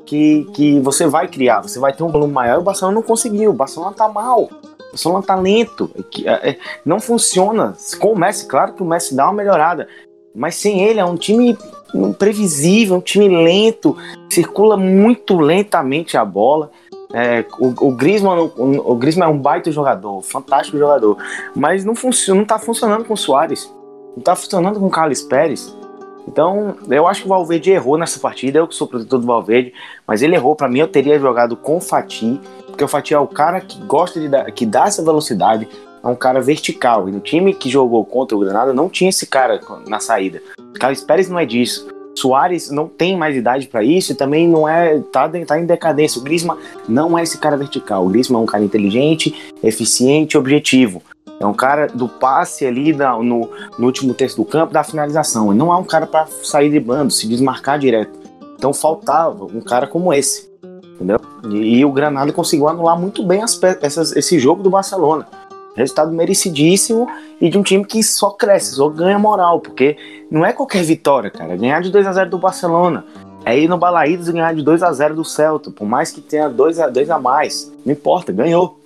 que, que você vai criar, você vai ter um volume maior. O Barcelona não conseguiu, o Barcelona tá mal. O Barcelona tá lento, é, é, não funciona. Com o Messi, claro que o Messi dá uma melhorada, mas sem ele é um time imprevisível, um time lento, circula muito lentamente a bola. É, o, o, Griezmann, o, o Griezmann é um baita jogador, fantástico jogador, mas não, funciona, não tá funcionando com o Soares, não tá funcionando com o Carlos Pérez. Então, eu acho que o Valverde errou nessa partida, eu que sou protetor do Valverde, mas ele errou. Para mim, eu teria jogado com o Fati, porque o Fati é o cara que gosta de dar, que dá essa velocidade, é um cara vertical. E no time que jogou contra o Granada não tinha esse cara na saída. Carlos Pérez não é disso. Soares não tem mais idade para isso e também não é tá, tá em decadência. O Griezmann não é esse cara vertical. O Griezmann é um cara inteligente, eficiente, objetivo. É um cara do passe ali no, no último terço do campo, da finalização. E não é um cara para sair de bando, se desmarcar direto. Então faltava um cara como esse. Entendeu? E, e o Granada conseguiu anular muito bem as, esse jogo do Barcelona. Resultado merecidíssimo e de um time que só cresce, só ganha moral, porque não é qualquer vitória, cara. Ganhar de 2 a 0 do Barcelona, é ir no Balaídos e ganhar de 2 a 0 do Celta, por mais que tenha 2 a, 2 a mais, não importa, ganhou.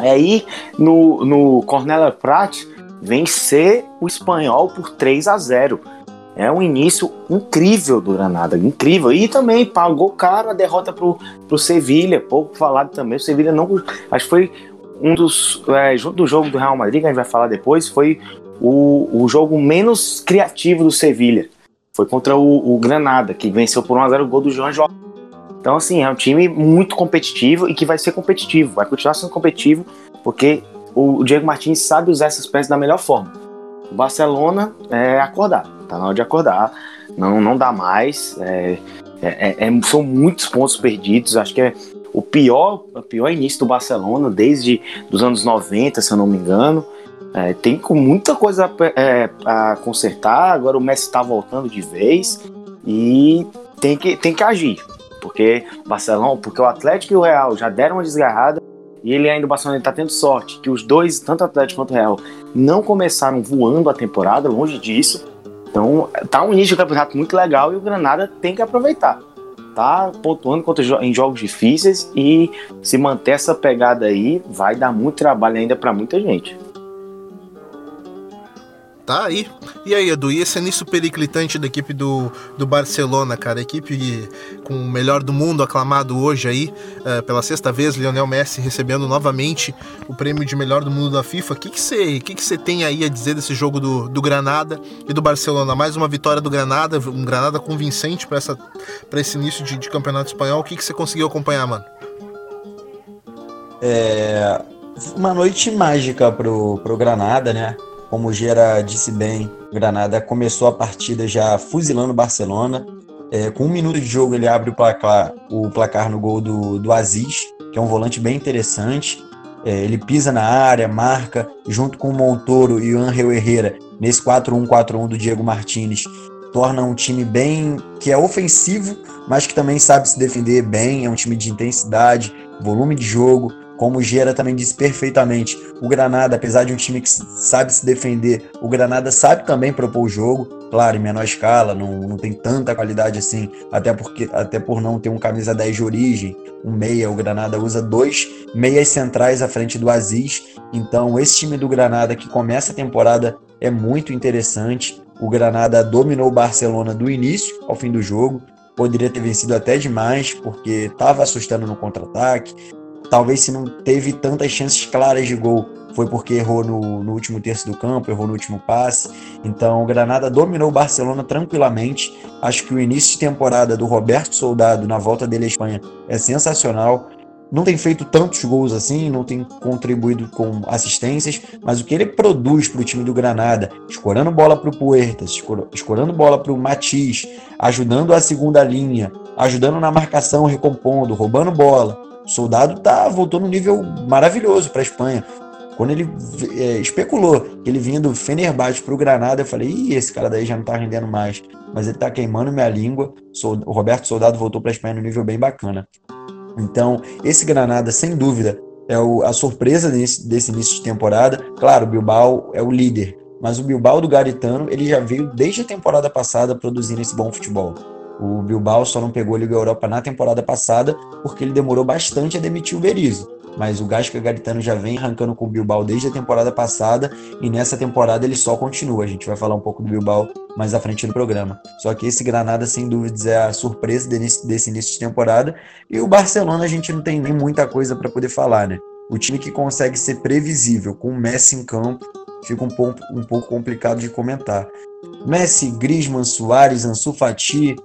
É ir no, no Cornelia Prat vencer o espanhol por 3 a 0 é um início incrível do Granada, incrível. E também pagou caro a derrota pro, pro Sevilha, pouco falado também. O Sevilha não. Acho que foi um dos. É, junto do jogo do Real Madrid, que a gente vai falar depois, foi o, o jogo menos criativo do Sevilha. foi contra o, o Granada, que venceu por 1x0 o gol do João João. Então, assim, é um time muito competitivo e que vai ser competitivo, vai continuar sendo competitivo, porque o Diego Martins sabe usar essas peças da melhor forma. O Barcelona é acordar, tá na hora de acordar, não, não dá mais. É, é, é, são muitos pontos perdidos, acho que é o pior, o pior início do Barcelona desde os anos 90, se eu não me engano. É, tem com muita coisa é, a consertar. Agora o Messi está voltando de vez e tem que, tem que agir. Porque Barcelona, porque o Atlético e o Real já deram uma desgarrada e ele ainda o Barcelona está tendo sorte que os dois, tanto o Atlético quanto o Real, não começaram voando a temporada, longe disso. Então tá um início de campeonato muito legal e o Granada tem que aproveitar tá pontuando contra, em jogos difíceis e se manter essa pegada aí, vai dar muito trabalho ainda para muita gente. Tá aí. E aí, Edu, e esse início periclitante da equipe do, do Barcelona, cara? Equipe com o melhor do mundo aclamado hoje aí, uh, pela sexta vez, Lionel Messi recebendo novamente o prêmio de melhor do mundo da FIFA. O que você que que que tem aí a dizer desse jogo do, do Granada e do Barcelona? Mais uma vitória do Granada, um Granada convincente para esse início de, de campeonato espanhol. O que você conseguiu acompanhar, mano? É uma noite mágica pro, pro Granada, né? Como o Gera disse bem, Granada começou a partida já fuzilando o Barcelona. É, com um minuto de jogo, ele abre o placar, o placar no gol do, do Aziz, que é um volante bem interessante. É, ele pisa na área, marca, junto com o Montoro e o Angel Herrera, nesse 4-1-4-1 do Diego Martinez, torna um time bem que é ofensivo, mas que também sabe se defender bem. É um time de intensidade, volume de jogo, como o Gera também disse perfeitamente, o Granada, apesar de um time que sabe se defender, o Granada sabe também propor o jogo, claro, em menor escala, não, não tem tanta qualidade assim, até, porque, até por não ter um camisa 10 de origem, um meia, o Granada usa dois meias centrais à frente do Aziz, então esse time do Granada que começa a temporada é muito interessante, o Granada dominou o Barcelona do início ao fim do jogo, poderia ter vencido até demais, porque estava assustando no contra-ataque, talvez se não teve tantas chances claras de gol, foi porque errou no, no, último terço do campo, errou no último passe. Então o Granada dominou o Barcelona tranquilamente. Acho que o início de temporada do Roberto Soldado na volta dele à Espanha é sensacional. Não tem feito tantos gols assim, não tem contribuído com assistências, mas o que ele produz para o time do Granada, escorando bola para o Puertas, escorando bola para o Matiz, ajudando a segunda linha, ajudando na marcação, recompondo, roubando bola, o soldado tá, voltou num nível maravilhoso para a Espanha. Quando ele é, especulou que ele vinha do Fenerbahçe para o Granada, eu falei, Ih, esse cara daí já não tá rendendo mais. Mas ele tá queimando minha língua. O Roberto Soldado voltou para a Espanha num nível bem bacana. Então, esse Granada, sem dúvida, é o, a surpresa desse, desse início de temporada. Claro, o Bilbao é o líder, mas o Bilbao do Garitano, ele já veio desde a temporada passada produzindo esse bom futebol. O Bilbao só não pegou a Liga Europa na temporada passada porque ele demorou bastante a demitir o Berizzo. Mas o Gasca Garitano já vem arrancando com o Bilbao desde a temporada passada e nessa temporada ele só continua. A gente vai falar um pouco do Bilbao mais à frente do programa. Só que esse Granada, sem dúvidas, é a surpresa desse início de temporada. E o Barcelona a gente não tem nem muita coisa para poder falar, né? O time que consegue ser previsível com o Messi em campo fica um pouco, um pouco complicado de comentar. Messi, Griezmann, Soares, Ansu Fati,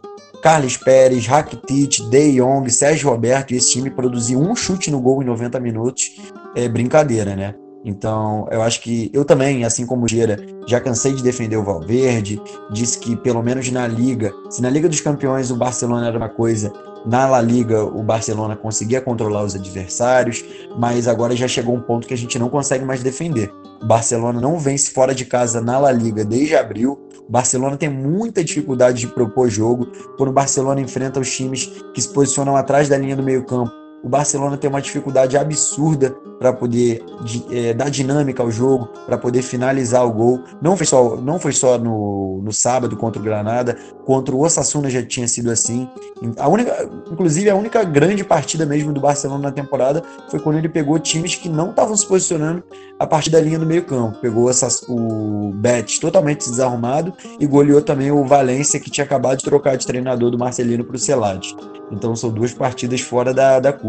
Carlos Pérez, Rakitic, De Jong, Sérgio Roberto e esse time produzir um chute no gol em 90 minutos é brincadeira, né? Então, eu acho que eu também, assim como o Gira, já cansei de defender o Valverde, disse que pelo menos na Liga, se na Liga dos Campeões o Barcelona era uma coisa, na La Liga o Barcelona conseguia controlar os adversários, mas agora já chegou um ponto que a gente não consegue mais defender. O Barcelona não vence fora de casa na La Liga desde abril, Barcelona tem muita dificuldade de propor jogo. Quando o Barcelona enfrenta os times que se posicionam atrás da linha do meio-campo, o Barcelona tem uma dificuldade absurda para poder é, dar dinâmica ao jogo, para poder finalizar o gol. Não foi só, não foi só no, no sábado contra o Granada, contra o Osasuna já tinha sido assim. A única, inclusive, a única grande partida mesmo do Barcelona na temporada foi quando ele pegou times que não estavam se posicionando a partir da linha do meio-campo. Pegou o Betis totalmente desarrumado e goleou também o Valência, que tinha acabado de trocar de treinador do Marcelino para o Celade. Então são duas partidas fora da, da curva.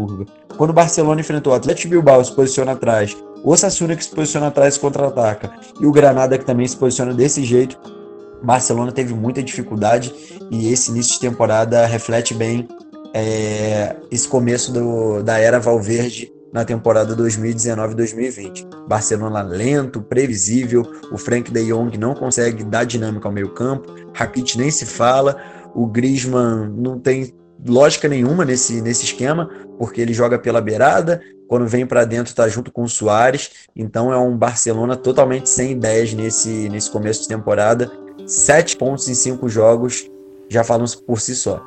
Quando o Barcelona enfrentou o Atlético Bilbao, se posiciona atrás, o Osasuna que se posiciona atrás contra-ataca, e o Granada que também se posiciona desse jeito, Barcelona teve muita dificuldade e esse início de temporada reflete bem é, esse começo do, da era Valverde na temporada 2019-2020. Barcelona lento, previsível, o Frank de Jong não consegue dar dinâmica ao meio campo, Rakitic nem se fala, o Griezmann não tem lógica nenhuma nesse, nesse esquema, porque ele joga pela beirada, quando vem para dentro está junto com o Soares, então é um Barcelona totalmente sem ideias nesse, nesse começo de temporada, sete pontos em cinco jogos, já falam por si só.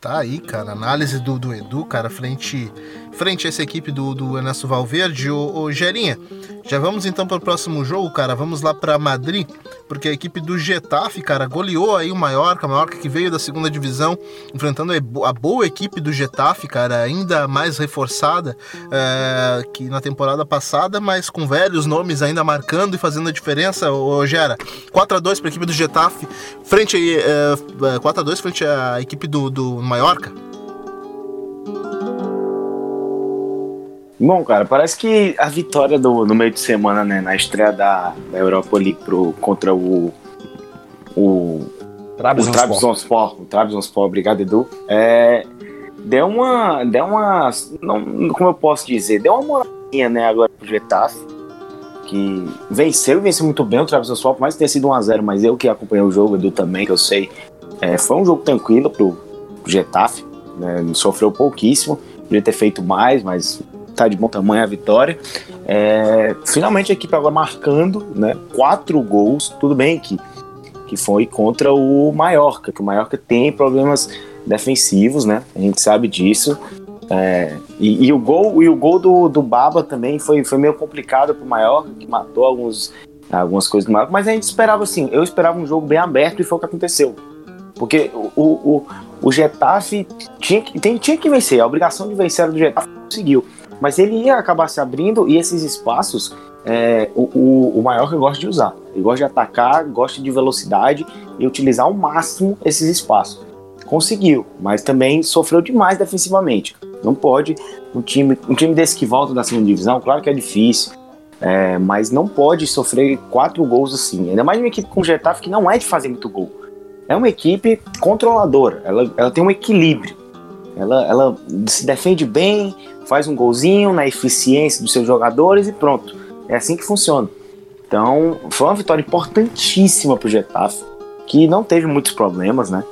Tá aí, cara, análise do, do Edu, cara, frente frente a essa equipe do, do Ernesto Valverde. Ô, ô Gerinha, já vamos então para o próximo jogo, cara. Vamos lá para Madrid, porque a equipe do Getafe, cara, goleou aí o Mallorca, o Mallorca que veio da segunda divisão, enfrentando a boa equipe do Getafe, cara, ainda mais reforçada é, que na temporada passada, mas com velhos nomes ainda marcando e fazendo a diferença. Ô, Gera, 4 a 2 para a equipe do Getafe, frente é, 4 a 2 frente à equipe do, do Mallorca. Bom, cara, parece que a vitória do, no meio de semana, né, na estreia da, da Europa League pro, contra o. O. Trabzonspor. O Trabzonspor, obrigado, Edu. É, deu uma. Deu uma. Não, como eu posso dizer? Deu uma moralzinha, né, agora pro Getafe. Que venceu e venceu muito bem o Trabzonspor, por mais que tenha sido 1x0, mas eu que acompanhei o jogo, Edu também, que eu sei. É, foi um jogo tranquilo pro, pro Getafe. Né, sofreu pouquíssimo. Podia ter feito mais, mas tá de bom tamanho a vitória. É, finalmente a equipe agora marcando né, quatro gols, tudo bem que, que foi contra o Mallorca, que o Mallorca tem problemas defensivos, né? A gente sabe disso. É, e, e, o gol, e o gol do, do Baba também foi, foi meio complicado pro Mallorca, que matou alguns, algumas coisas do Mallorca, mas a gente esperava assim, eu esperava um jogo bem aberto e foi o que aconteceu. Porque o, o, o Getafe tinha que, tem, tinha que vencer, a obrigação de vencer do Getafe conseguiu. Mas ele ia acabar se abrindo e esses espaços é, o, o, o Mallorca gosta de usar. Ele gosta de atacar, gosta de velocidade e utilizar ao máximo esses espaços. Conseguiu, mas também sofreu demais defensivamente. Não pode um time, um time desse que volta da segunda divisão, claro que é difícil, é, mas não pode sofrer quatro gols assim. Ainda mais uma equipe com o Getafe que não é de fazer muito gol. É uma equipe controladora, ela, ela tem um equilíbrio. Ela, ela se defende bem, faz um golzinho na eficiência dos seus jogadores e pronto. É assim que funciona. Então, foi uma vitória importantíssima para o Getafe, que não teve muitos problemas, né?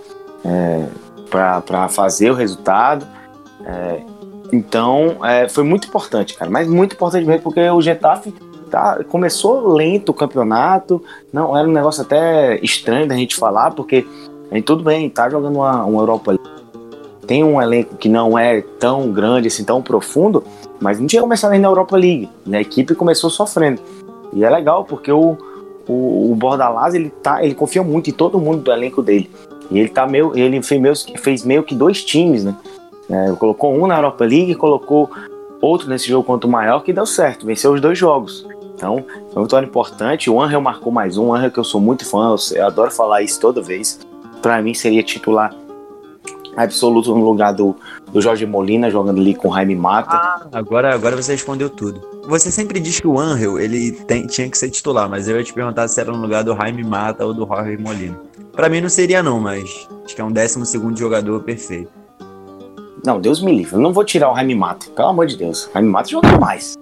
É, para fazer o resultado. É, então, é, foi muito importante, cara. Mas muito importante mesmo, porque o Getafe tá, começou lento o campeonato. Não, era um negócio até estranho da gente falar, porque tudo bem, tá jogando uma, uma Europa League tem um elenco que não é tão grande, assim, tão profundo, mas não tinha começado ainda na Europa League. Né? A equipe começou sofrendo. E é legal porque o, o, o Bordalás ele, tá, ele confia muito em todo mundo do elenco dele. E ele, tá meio, ele fez, meio, fez meio que dois times, né? É, colocou um na Europa League colocou outro nesse jogo contra o Maior que deu certo, venceu os dois jogos. Então, foi uma vitória importante. O Angel marcou mais um, o Angel que eu sou muito fã, eu adoro falar isso toda vez. Para mim seria titular absoluto no lugar do, do Jorge Molina, jogando ali com o Jaime Mata. Ah, agora, agora você respondeu tudo. Você sempre diz que o Angel ele tem, tinha que ser titular, mas eu ia te perguntar se era no lugar do Jaime Mata ou do Jorge Molina. Para mim não seria não, mas acho que é um décimo segundo jogador perfeito. Não, Deus me livre. Eu não vou tirar o Jaime Mata, pelo amor de Deus. Jaime Mata joga demais.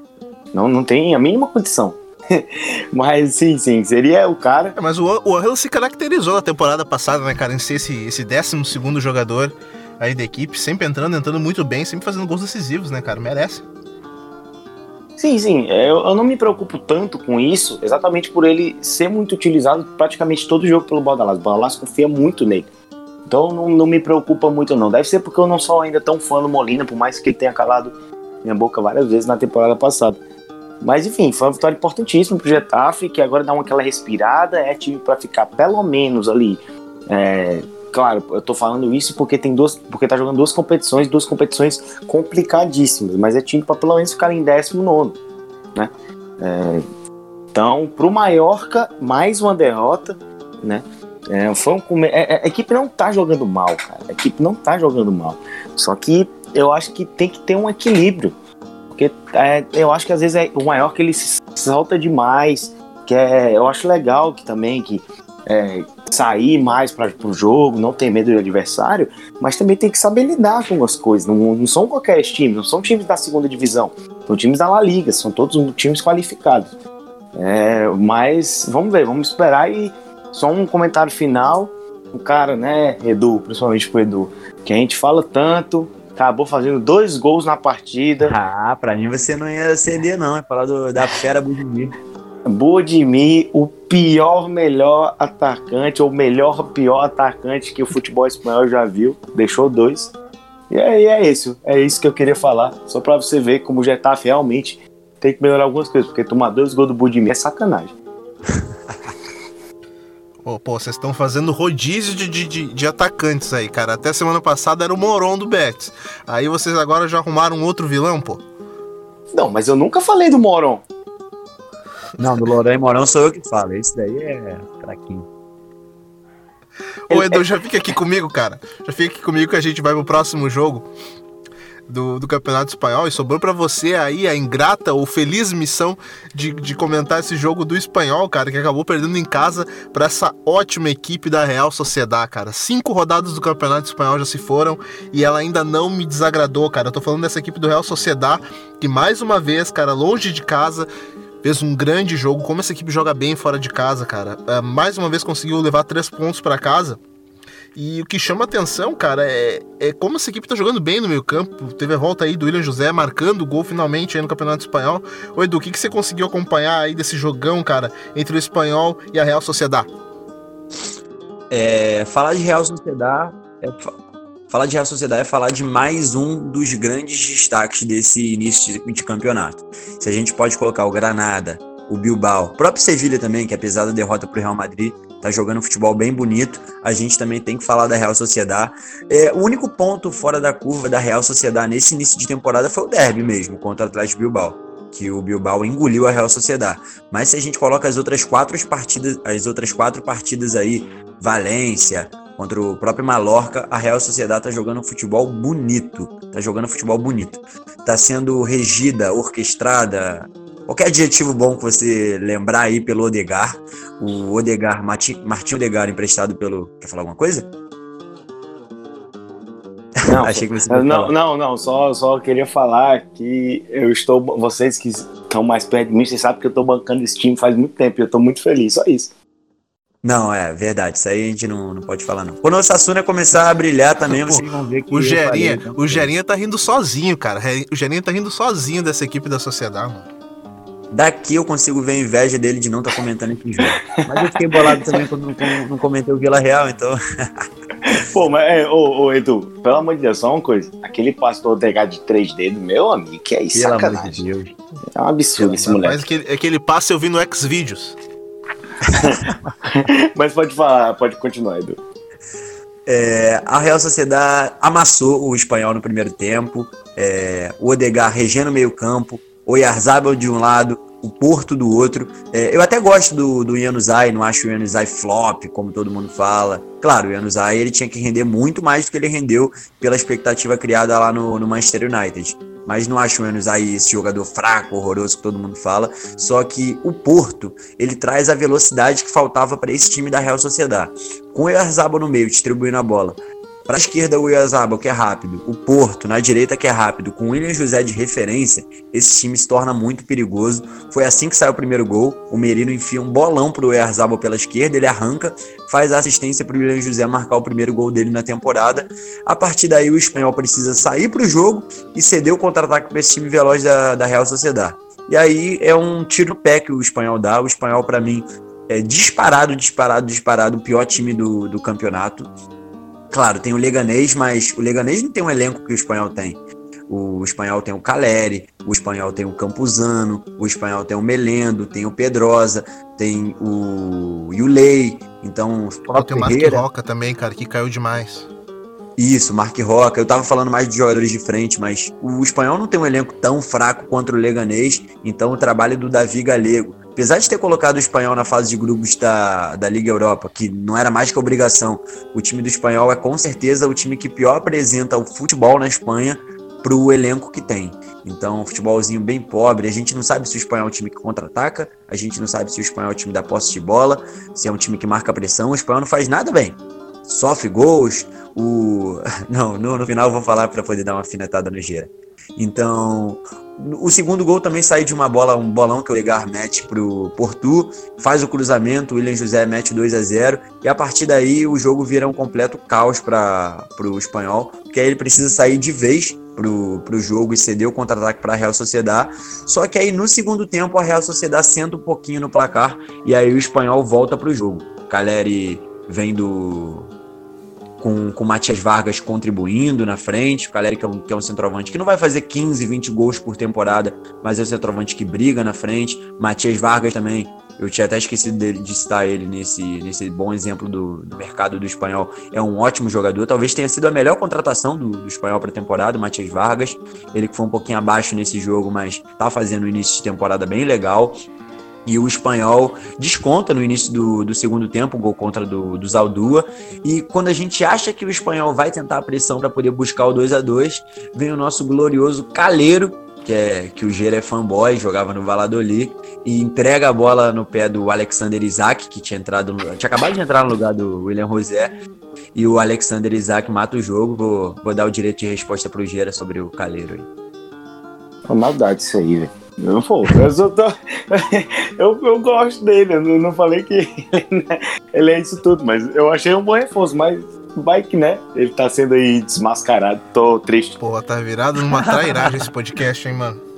Não, não tem a mínima condição. mas sim, sim, seria o cara. É, mas o, o Angel se caracterizou na temporada passada, né, cara, em ser esse, esse 12 segundo jogador aí da equipe, sempre entrando, entrando muito bem, sempre fazendo gols decisivos, né, cara? Merece. Sim, sim. É, eu, eu não me preocupo tanto com isso, exatamente por ele ser muito utilizado praticamente todo jogo pelo Baldalás. O Baldalás confia muito nele. Então não, não me preocupa muito, não. Deve ser porque eu não sou ainda tão fã do Molina, por mais que ele tenha calado minha boca várias vezes na temporada passada. Mas enfim, foi uma vitória importantíssima pro Getafe, que agora dá uma aquela respirada, é time para ficar pelo menos ali. É, claro, eu tô falando isso porque tem duas, porque tá jogando duas competições, duas competições complicadíssimas, mas é time para pelo menos ficar em 19, né? É, então, pro Mallorca, mais uma derrota, né? É, foi um, é, é, a equipe não tá jogando mal, cara. A equipe não tá jogando mal. Só que eu acho que tem que ter um equilíbrio porque é, eu acho que às vezes é o maior que ele se solta demais, que é, eu acho legal que também que é, sair mais para o jogo, não ter medo do adversário, mas também tem que saber lidar com as coisas. Não, não são qualquer time, não são times da segunda divisão, são times da La Liga, são todos times qualificados. É, mas vamos ver, vamos esperar e só um comentário final. O cara, né, Edu, principalmente pro Edu, que a gente fala tanto, acabou fazendo dois gols na partida. Ah, pra mim você não ia ceder, não. É falar do, da fera Budimir. Budimir, o pior, melhor atacante, ou melhor, pior atacante que o futebol espanhol já viu. Deixou dois. E aí é isso. É isso que eu queria falar. Só pra você ver como o Getafe realmente tem que melhorar algumas coisas. Porque tomar dois gols do Budimir é sacanagem. Oh, pô, vocês estão fazendo rodízio de, de, de, atacantes aí, cara. Até semana passada era o Moron do Betis. Aí vocês agora já arrumaram outro vilão, pô? Não, mas eu nunca falei do Moron. Não, do Lorão e Morão sou eu que falo. Esse daí é fraquinho. Ô Edu, já fica aqui comigo, cara. Já fica aqui comigo que a gente vai pro próximo jogo do, do Campeonato Espanhol. E sobrou para você aí a ingrata ou feliz missão de, de comentar esse jogo do Espanhol, cara, que acabou perdendo em casa para essa ótima equipe da Real Sociedad, cara. Cinco rodadas do Campeonato Espanhol já se foram e ela ainda não me desagradou, cara. Eu tô falando dessa equipe do Real Sociedad que mais uma vez, cara, longe de casa fez um grande jogo. Como essa equipe joga bem fora de casa, cara. Uh, mais uma vez conseguiu levar três pontos para casa. E o que chama atenção, cara, é, é como essa equipe tá jogando bem no meio campo. Teve a volta aí do William José marcando o gol finalmente aí no Campeonato Espanhol. Ô Edu, o que, que você conseguiu acompanhar aí desse jogão, cara, entre o Espanhol e a Real Sociedad? É, falar de Real Sociedad é Falar de Real Sociedade é falar de mais um dos grandes destaques desse início de, de campeonato. Se a gente pode colocar o Granada, o Bilbao, o próprio Sevilha também, que apesar da derrota para o Real Madrid, tá jogando um futebol bem bonito. A gente também tem que falar da Real Sociedade. É, o único ponto fora da curva da Real Sociedade nesse início de temporada foi o derby mesmo, contra o Atlético Bilbao, que o Bilbao engoliu a Real Sociedade. Mas se a gente coloca as outras quatro partidas, as outras quatro partidas aí, Valência, contra o próprio Mallorca, a Real Sociedade tá jogando futebol bonito. Tá jogando futebol bonito. Tá sendo regida, orquestrada, qualquer adjetivo bom que você lembrar aí pelo Odegar. O Odegar, Martin, Martin Odegar, emprestado pelo. Quer falar alguma coisa? Não, Achei que você não, não, não, só, só queria falar que eu estou. Vocês que estão mais perto de mim, vocês sabem que eu estou bancando esse time faz muito tempo e eu estou muito feliz, só isso. Não, é verdade. Isso aí a gente não, não pode falar, não. Quando o Sassuna começar a brilhar também, Pô, vocês vão ver que. O Gerinha, falei, o Gerinha tá rindo sozinho, cara. O Gerinha tá rindo sozinho dessa equipe da sociedade, mano. Daqui eu consigo ver a inveja dele de não estar tá comentando esse jogo. Mas eu fiquei bolado também quando não, não comentei o Vila Real, então. Pô, mas, é, ô, ô, Edu, pelo amor de Deus, só uma coisa. Aquele pastor Odegaard de três dedos, meu amigo, que é isso, pelo sacanagem. De Deus. É um absurdo esse moleque. Mas aquele, aquele passe eu vi no X-Videos. Mas pode falar, pode continuar, Edu. É, a Real Sociedade amassou o espanhol no primeiro tempo. É, o Odegar regendo meio campo. O Yarzabal de um lado, o Porto do outro. É, eu até gosto do, do Januzaj, não acho o Januzaj flop, como todo mundo fala. Claro, o Januzaj ele tinha que render muito mais do que ele rendeu pela expectativa criada lá no, no Manchester United mas não acho menos aí esse jogador fraco, horroroso que todo mundo fala. Só que o Porto, ele traz a velocidade que faltava para esse time da Real Sociedade. Com o Erzaba no meio, distribuindo a bola, para a esquerda, o Iazaba, que é rápido. O Porto, na direita, que é rápido. Com o William José de referência, esse time se torna muito perigoso. Foi assim que saiu o primeiro gol. O Merino enfia um bolão para o Iazaba pela esquerda. Ele arranca, faz a assistência para o William José marcar o primeiro gol dele na temporada. A partir daí, o espanhol precisa sair para o jogo e ceder o contra-ataque para esse time veloz da, da Real Sociedade. E aí é um tiro pé que o espanhol dá. O espanhol, para mim, é disparado, disparado, disparado, o pior time do, do campeonato. Claro, tem o Leganês, mas o Leganês não tem um elenco que o espanhol tem. O espanhol tem o Caleri, o espanhol tem o Campuzano, o espanhol tem o Melendo, tem o Pedrosa, tem o Yulei, então... O tem o Mark Roca também, cara, que caiu demais. Isso, Mark Roca. Eu tava falando mais de jogadores de frente, mas o espanhol não tem um elenco tão fraco contra o Leganês, então o trabalho do Davi Galego apesar de ter colocado o espanhol na fase de grupos da, da Liga Europa, que não era mais que obrigação, o time do espanhol é com certeza o time que pior apresenta o futebol na Espanha. para o elenco que tem. Então, um futebolzinho bem pobre. A gente não sabe se o espanhol é um time que contra-ataca, a gente não sabe se o espanhol é um time da posse de bola, se é um time que marca pressão. O espanhol não faz nada bem. Sofre gols. O... Não, no, no final eu vou falar para poder dar uma afinetada no Gira. Então, o segundo gol também sai de uma bola, um bolão que o Legar mete pro Portu, faz o cruzamento, o William José mete 2 a 0 e a partir daí o jogo vira um completo caos para o espanhol, porque aí ele precisa sair de vez pro, pro jogo e ceder o contra-ataque para a Real Sociedad. Só que aí no segundo tempo a Real Sociedad senta um pouquinho no placar e aí o espanhol volta pro jogo. Caleri vem do com, com o Matias Vargas contribuindo na frente, o Caleri que é, um, que é um centroavante que não vai fazer 15, 20 gols por temporada, mas é um centroavante que briga na frente. Matias Vargas também, eu tinha até esquecido de, de citar ele nesse, nesse bom exemplo do, do, mercado do espanhol. É um ótimo jogador, talvez tenha sido a melhor contratação do, do espanhol para a temporada, o Matias Vargas. Ele que foi um pouquinho abaixo nesse jogo, mas tá fazendo início de temporada bem legal. E o espanhol desconta no início do, do segundo tempo, o gol contra do, do Zaldua. E quando a gente acha que o espanhol vai tentar a pressão para poder buscar o 2 a 2 vem o nosso glorioso Caleiro, que, é, que o Gera é fanboy, jogava no Valladolid, e entrega a bola no pé do Alexander Isaac, que tinha entrado, tinha acabado de entrar no lugar do William Rosé, e o Alexander Isaac mata o jogo. Vou, vou dar o direito de resposta pro Gera sobre o Caleiro aí. Uma maldade isso aí, velho. Eu, pô, eu, só tô... eu, eu gosto dele, eu não, não falei que ele, né, ele é isso tudo, mas eu achei um bom reforço, mas vai que, né? Ele tá sendo aí desmascarado, tô triste. Pô, tá virado numa trairagem esse podcast, hein, mano?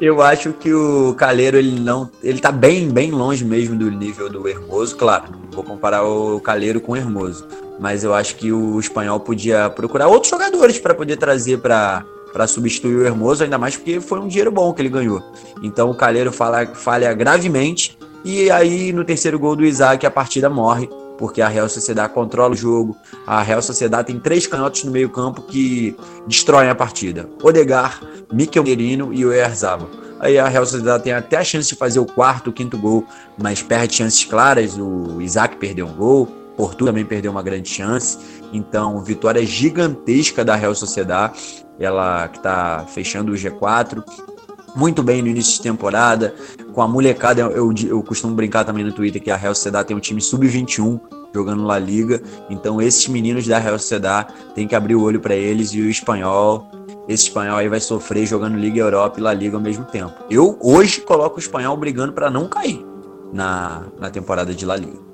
Eu acho que o Caleiro, ele não. Ele tá bem, bem longe mesmo do nível do Hermoso, claro. Vou comparar o Caleiro com o Hermoso. Mas eu acho que o espanhol podia procurar outros jogadores para poder trazer para para substituir o Hermoso, ainda mais porque foi um dinheiro bom que ele ganhou. Então o Calheiro falha, falha gravemente e aí no terceiro gol do Isaac a partida morre, porque a Real Sociedade controla o jogo. A Real Sociedade tem três canhotos no meio-campo que destroem a partida: Odegar, Mikel Merino e o Erzabal. Aí a Real Sociedade tem até a chance de fazer o quarto, o quinto gol, mas perde chances claras. O Isaac perdeu um gol, Porto também perdeu uma grande chance. Então, vitória gigantesca da Real Sociedade ela que está fechando o G4. Muito bem no início de temporada, com a molecada, eu, eu costumo brincar também no Twitter que a Real Sociedade tem um time sub-21 jogando La Liga, então esses meninos da Real Sociedade tem que abrir o olho para eles e o espanhol, esse espanhol aí vai sofrer jogando Liga Europa e La Liga ao mesmo tempo. Eu hoje coloco o espanhol brigando para não cair na, na temporada de La Liga.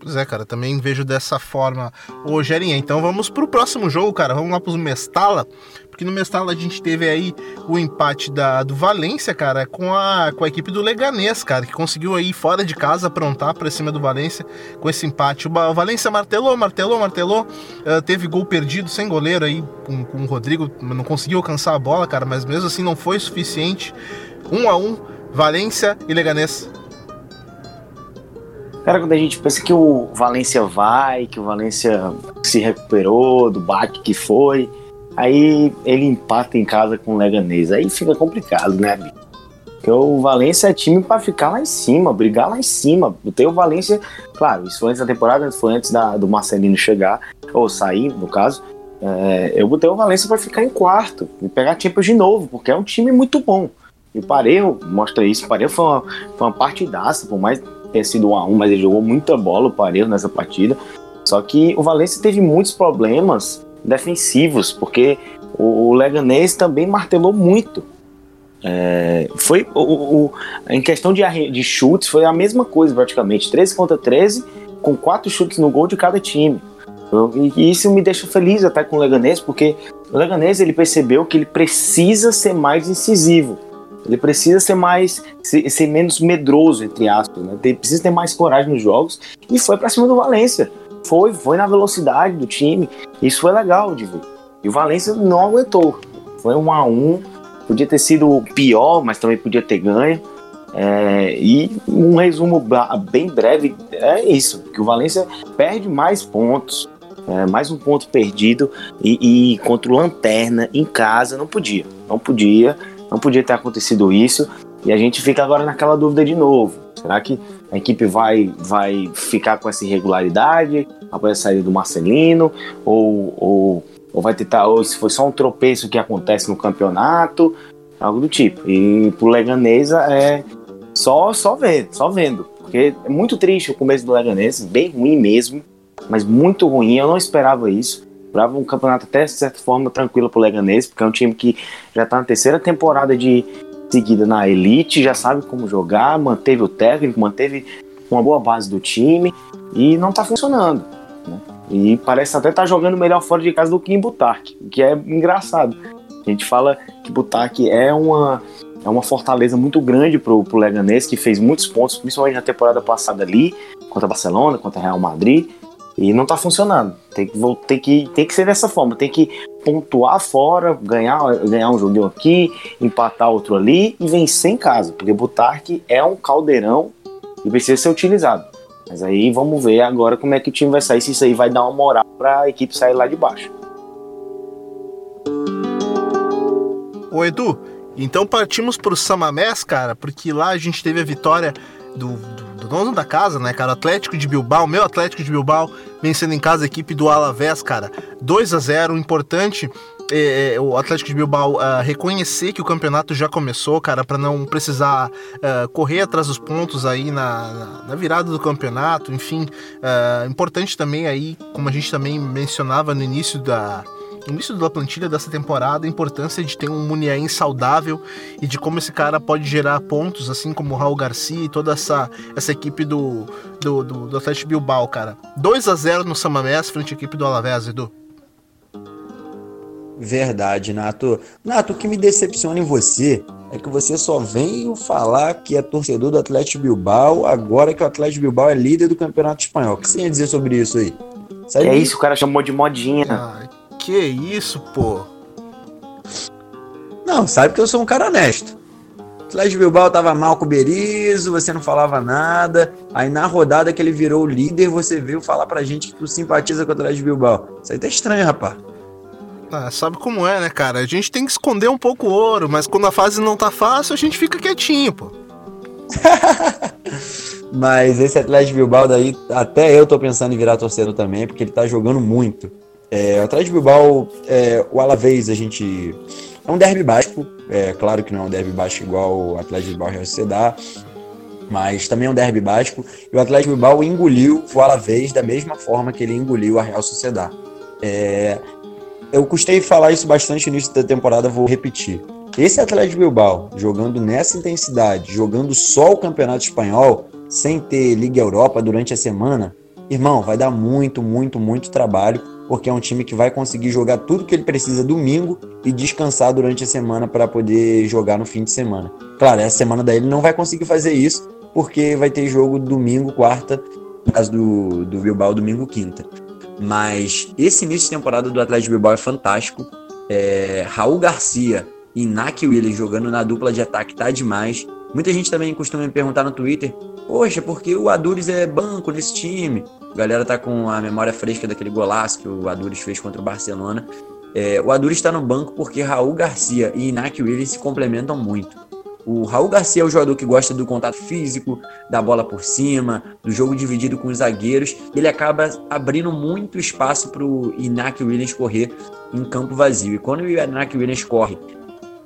Pois é, cara, também vejo dessa forma. Ô, Gerinha, então vamos pro próximo jogo, cara. Vamos lá pros Mestala. Porque no Mestala a gente teve aí o empate da, do Valência, cara, com a, com a equipe do Leganês, cara, que conseguiu aí fora de casa aprontar pra cima do Valência com esse empate. O, o Valência martelou, martelou, martelou. Uh, teve gol perdido sem goleiro aí com, com o Rodrigo. Não conseguiu alcançar a bola, cara, mas mesmo assim não foi suficiente. Um a um, Valência e Leganês. Cara, quando a gente pensa que o Valência vai, que o Valência se recuperou do baque que foi, aí ele empata em casa com o Leganês. Aí fica complicado, né, bicho? Porque o Valência é time para ficar lá em cima, brigar lá em cima. Tem o Valência, claro, isso foi antes da temporada, foi antes da, do Marcelino chegar, ou sair, no caso. É, eu botei o Valência para ficar em quarto e pegar Champions de novo, porque é um time muito bom. E o Pareu mostra isso. O Pareu foi uma, foi uma partidaça, por mais ter sido 1 a 1 mas ele jogou muita bola, o Parejo, nessa partida. Só que o Valencia teve muitos problemas defensivos, porque o, o Leganês também martelou muito. É, foi o, o, em questão de, de chutes, foi a mesma coisa praticamente: 13 contra 13, com quatro chutes no gol de cada time. E isso me deixa feliz até com o Leganês, porque o Leganês ele percebeu que ele precisa ser mais incisivo. Ele precisa ser mais, ser, ser menos medroso, entre aspas, né? Ele precisa ter mais coragem nos jogos. E foi para cima do Valência. Foi, foi na velocidade do time. Isso foi legal de ver. E o Valência não aguentou. Foi um a um. Podia ter sido pior, mas também podia ter ganho. É, e um resumo bem breve é isso: que o Valência perde mais pontos, é, mais um ponto perdido e, e contra o Lanterna em casa não podia, não podia. Não podia ter acontecido isso. E a gente fica agora naquela dúvida de novo. Será que a equipe vai, vai ficar com essa irregularidade após a saída do Marcelino? Ou, ou, ou vai tentar, ou se foi só um tropeço que acontece no campeonato? Algo do tipo. E pro Leganesa é só, só vendo, só vendo. Porque é muito triste o começo do Leganesa, bem ruim mesmo, mas muito ruim. Eu não esperava isso. Esperava um campeonato até de certa forma tranquilo pro Leganês, porque é um time que já tá na terceira temporada de seguida na elite, já sabe como jogar, manteve o técnico, manteve uma boa base do time e não tá funcionando. Né? E parece até estar tá jogando melhor fora de casa do que em Butarque, o que é engraçado. A gente fala que Butarque é uma, é uma fortaleza muito grande pro, pro Leganês, que fez muitos pontos, principalmente na temporada passada ali, contra Barcelona, contra Real Madrid, e não tá funcionando. Tem que, tem que, tem que ser dessa forma, tem que pontuar fora, ganhar, ganhar um joguinho aqui, empatar outro ali e vencer em casa, porque Butarque é um caldeirão e precisa ser utilizado. Mas aí vamos ver agora como é que o time vai sair, se isso aí vai dar uma moral para a equipe sair lá de baixo. Ô Edu, então partimos para o Samamés, cara, porque lá a gente teve a vitória do, do, do dono da casa, né, cara? Atlético de Bilbao, meu Atlético de Bilbao, vencendo em casa a equipe do Alavés, cara. 2 a 0 importante é, é, o Atlético de Bilbao uh, reconhecer que o campeonato já começou, cara, para não precisar uh, correr atrás dos pontos aí na, na virada do campeonato, enfim. Uh, importante também aí, como a gente também mencionava no início da, início da plantilha dessa temporada a importância de ter um Muniain saudável e de como esse cara pode gerar pontos, assim como o Raul Garcia e toda essa, essa equipe do, do, do, do Atlético Bilbao, cara. 2 a 0 no Samamés frente à equipe do Alavés, Edu. Verdade, Nato. Nato, o que me decepciona em você é que você só veio falar que é torcedor do Atlético Bilbao agora que o Atlético Bilbao é líder do Campeonato Espanhol. O que você ia dizer sobre isso aí? É isso, o cara chamou de modinha. Ah, que isso, pô? Não, sabe que eu sou um cara honesto. O Atlético Bilbao tava mal com o Berizzo, você não falava nada. Aí na rodada que ele virou o líder, você veio falar pra gente que tu simpatiza com o Atlético Bilbao. Isso aí tá estranho, rapaz. Ah, sabe como é, né, cara? A gente tem que esconder um pouco o ouro, mas quando a fase não tá fácil, a gente fica quietinho, pô. mas esse Atlético Bilbao daí, até eu tô pensando em virar torcedor também, porque ele tá jogando muito. É, o Atlético Bilbao, é, o Alavés, a gente. É um derby básico, é claro que não é um derby básico igual o Atlético Bilbao Real Sociedad, mas também é um derby básico. E o Atlético Bilbao engoliu o Alavés da mesma forma que ele engoliu a Real Sociedad. É, eu custei falar isso bastante no início da temporada, vou repetir. Esse Atlético Bilbao jogando nessa intensidade, jogando só o Campeonato Espanhol, sem ter Liga Europa durante a semana, irmão, vai dar muito, muito, muito trabalho porque é um time que vai conseguir jogar tudo que ele precisa domingo e descansar durante a semana para poder jogar no fim de semana. Claro, essa semana daí ele não vai conseguir fazer isso, porque vai ter jogo domingo, quarta, no caso do, do Bilbao, domingo, quinta. Mas esse início de temporada do Atlético Bilbao é fantástico. É, Raul Garcia e Naki Williams jogando na dupla de ataque tá demais. Muita gente também costuma me perguntar no Twitter: Poxa, porque o Adures é banco nesse time? A galera tá com a memória fresca daquele golaço que o Adures fez contra o Barcelona. É, o Adures está no banco porque Raul Garcia e Inácio Williams se complementam muito. O Raul Garcia é o jogador que gosta do contato físico, da bola por cima, do jogo dividido com os zagueiros. Ele acaba abrindo muito espaço para o Inácio Williams correr em campo vazio. E quando o Inácio Williams corre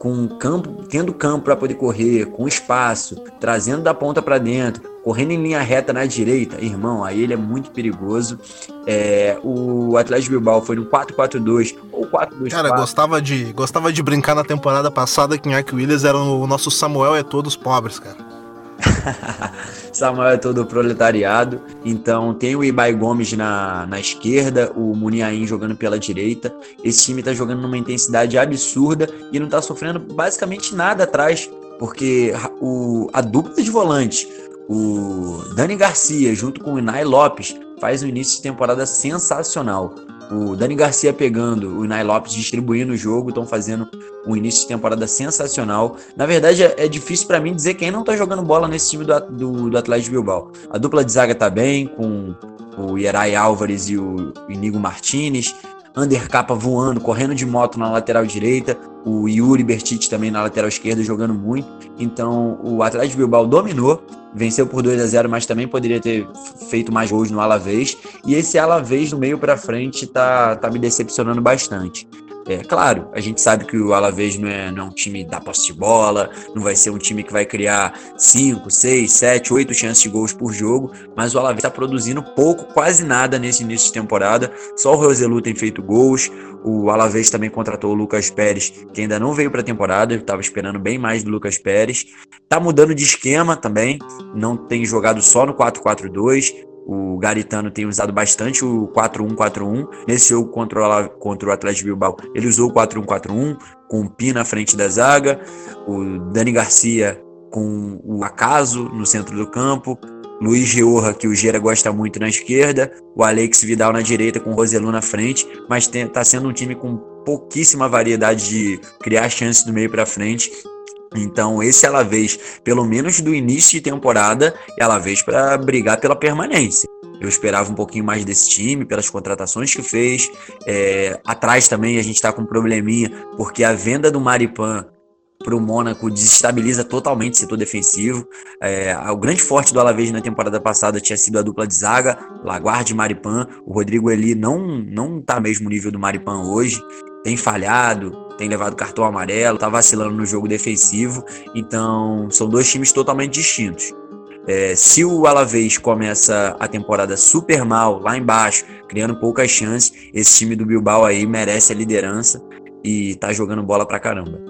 com campo, tendo campo para poder correr, com espaço, trazendo da ponta para dentro, correndo em linha reta na direita, irmão, aí ele é muito perigoso. É, o Atlético Bilbao foi no 4-4-2 ou 4-2-4. Cara, gostava de, gostava de brincar na temporada passada que o Williams era o nosso Samuel é todos pobres, cara. Samuel é todo proletariado. Então tem o Ibai Gomes na, na esquerda, o Muniain jogando pela direita. Esse time tá jogando numa intensidade absurda e não tá sofrendo basicamente nada atrás, porque o, a dupla de volantes, o Dani Garcia junto com o Inai Lopes, faz um início de temporada sensacional o Dani Garcia pegando, o Nai Lopes distribuindo o jogo, estão fazendo um início de temporada sensacional. Na verdade, é, é difícil para mim dizer quem não tá jogando bola nesse time do, do, do Atlético Bilbao. A dupla de zaga tá bem, com o Ierai Álvares e o Inigo Martinez. Undercapa voando, correndo de moto na lateral direita, o Yuri Bertite também na lateral esquerda jogando muito. Então o Atlético Bilbao dominou venceu por 2 a 0 mas também poderia ter feito mais gols no Alavés. E esse Alavés do meio para frente tá, tá me decepcionando bastante. É claro, a gente sabe que o Alavés não é, não é um time da posse de bola, não vai ser um time que vai criar 5, 6, 7, 8 chances de gols por jogo, mas o Alavés está produzindo pouco, quase nada nesse início de temporada. Só o Roselu tem feito gols. O Alavés também contratou o Lucas Pérez, que ainda não veio para a temporada, estava esperando bem mais do Lucas Pérez. Tá mudando de esquema também, não tem jogado só no 4-4-2. O Garitano tem usado bastante o 4-1-4-1. Nesse jogo contra o, contra o Atlético Bilbao, ele usou o 4-1-4-1, com o Pi na frente da zaga, o Dani Garcia com o Acaso no centro do campo, Luiz Georra, que o Gera gosta muito na esquerda, o Alex Vidal na direita com o Roselu na frente, mas está sendo um time com pouquíssima variedade de criar chances do meio para frente então, esse ela vez, pelo menos do início de temporada, ela vez para brigar pela permanência. Eu esperava um pouquinho mais desse time, pelas contratações que fez. É, atrás também a gente está com um probleminha, porque a venda do Maripan para o Mônaco desestabiliza totalmente o setor defensivo. É, o grande forte do Alavés na temporada passada tinha sido a dupla de zaga, Laguardia e Maripan. O Rodrigo Eli não não está mesmo nível do Maripan hoje, tem falhado, tem levado cartão amarelo, tá vacilando no jogo defensivo. Então, são dois times totalmente distintos. É, se o Alavés começa a temporada super mal, lá embaixo, criando poucas chances, esse time do Bilbao aí merece a liderança e tá jogando bola pra caramba.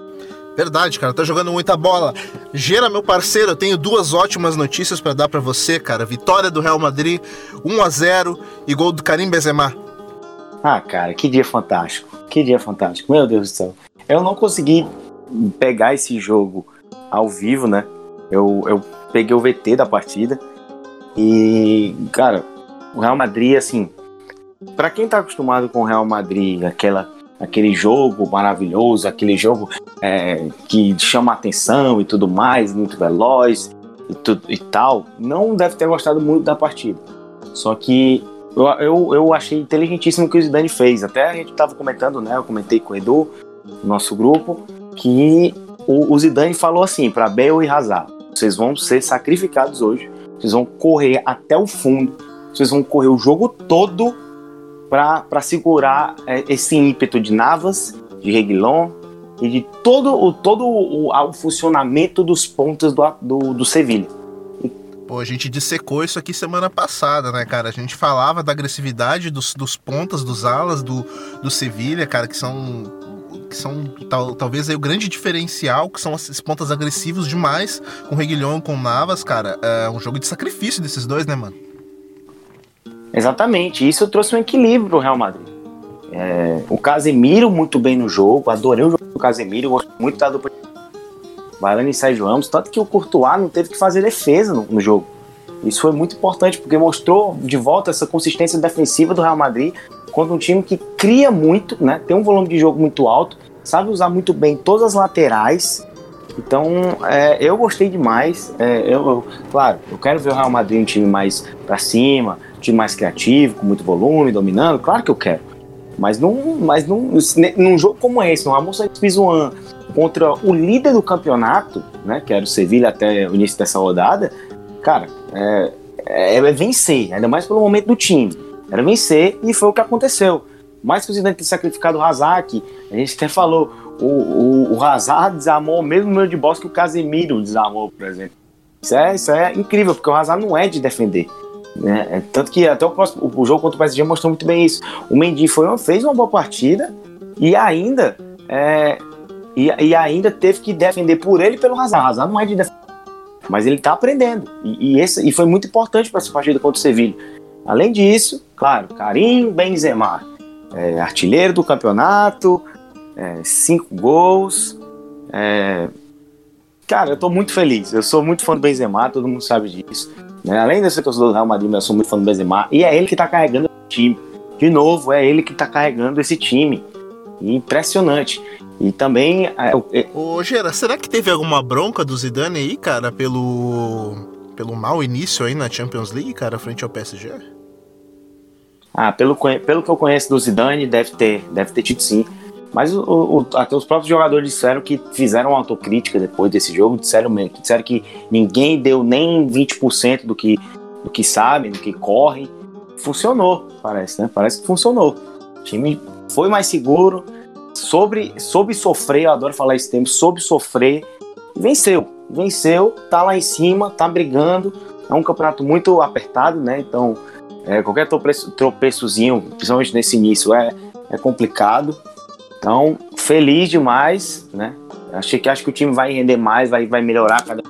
Verdade, cara, tá jogando muita bola. Gera, meu parceiro, eu tenho duas ótimas notícias para dar para você, cara. Vitória do Real Madrid, 1 a 0 e gol do Karim Benzema. Ah, cara, que dia fantástico. Que dia fantástico. Meu Deus do céu. Eu não consegui pegar esse jogo ao vivo, né? Eu, eu peguei o VT da partida. E, cara, o Real Madrid, assim, para quem tá acostumado com o Real Madrid, aquela, aquele jogo maravilhoso, aquele jogo é, que chama atenção e tudo mais, muito veloz e, e tal, não deve ter gostado muito da partida. Só que eu, eu, eu achei inteligentíssimo o que o Zidane fez. Até a gente estava comentando, né? Eu comentei com o Edu, no nosso grupo, que o, o Zidane falou assim para Bale e Hazard: vocês vão ser sacrificados hoje, vocês vão correr até o fundo, vocês vão correr o jogo todo para segurar é, esse ímpeto de Navas, de Reguilon e de todo, o, todo o, o funcionamento dos pontos do, do, do Sevilha. Pô, a gente dissecou isso aqui semana passada, né, cara? A gente falava da agressividade dos, dos pontas, dos alas do, do Sevilha, cara, que são que são tal, talvez aí o grande diferencial, que são esses pontas agressivos demais, com Reguilhão com Navas, cara. É um jogo de sacrifício desses dois, né, mano? Exatamente. Isso trouxe um equilíbrio pro Real Madrid. É, o Casemiro muito bem no jogo, adorei o jogo do Casemiro, gosto muito da dupla Varane e Sérgio Ramos, tanto que o Courtois não teve que fazer defesa no, no, jogo. Isso foi muito importante, porque mostrou de volta essa consistência defensiva do Real Madrid contra um time que cria muito, né? Tem um volume de jogo muito alto, sabe usar muito bem todas as laterais. Então, é, eu gostei demais. É, eu, eu, claro, eu quero ver o Real Madrid um time mais para cima, um time mais criativo, com muito volume, dominando. Claro que eu quero. Mas num, mas num, num jogo como esse, no Ramos Pizjuan, contra o líder do campeonato, né, que era o Sevilha até o início dessa rodada, cara, é, é, é, vencer, ainda mais pelo momento do time. Era vencer e foi o que aconteceu. Mais que o Zidane ter sacrificado o Hazard, a gente até falou, o, o, o Hazard desarmou o mesmo número de bolas que o Casemiro desarmou, por exemplo. Isso é, isso é incrível, porque o Hazard não é de defender. Né? É, tanto que até o, próximo, o jogo contra o PSG mostrou muito bem isso. O Mendy foi, fez uma boa partida e ainda é, e, e, ainda teve que defender por ele e pelo Hazard. Hazard não é de defender, mas ele está aprendendo. E, e, esse, e foi muito importante para essa partida contra o Sevilha. Além disso, claro, Karim Benzema, é, artilheiro do campeonato, é, cinco gols. É... Cara, eu estou muito feliz. Eu sou muito fã do Benzema, todo mundo sabe disso. Né? Além de ser torcedor do Real Madrid, eu sou muito fã do Benzema. E é ele que está carregando o time. De novo, é ele que está carregando esse time. Impressionante. E também. É, é, Ô, Gera, será que teve alguma bronca do Zidane aí, cara, pelo. pelo mau início aí na Champions League, cara, frente ao PSG? Ah, pelo, pelo que eu conheço do Zidane, deve ter, deve ter tido sim. Mas o, o, até os próprios jogadores disseram que fizeram autocrítica depois desse jogo, disseram, disseram que ninguém deu nem 20% do que, do que sabe, do que corre. Funcionou, parece, né? Parece que funcionou. O time foi mais seguro, sobre, soube sofrer, eu adoro falar esse tempo, soube sofrer, venceu. Venceu, tá lá em cima, tá brigando. É um campeonato muito apertado, né? Então, é, qualquer tropeço, tropeçozinho, principalmente nesse início, é, é complicado. Então, feliz demais, né? Achei que acho que o time vai render mais, vai, vai melhorar cada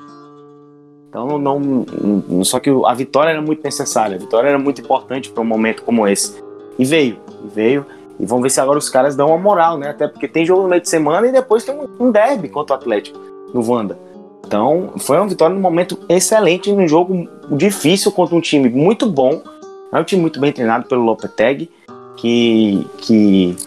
então não, não, só que a vitória era muito necessária, a vitória era muito importante para um momento como esse. E veio, e veio. E vamos ver se agora os caras dão uma moral, né? Até porque tem jogo no meio de semana e depois tem um, derby contra o Atlético no Wanda. Então, foi uma vitória num momento excelente, num jogo difícil contra um time muito bom. É um time muito bem treinado pelo Lopetegui, que, que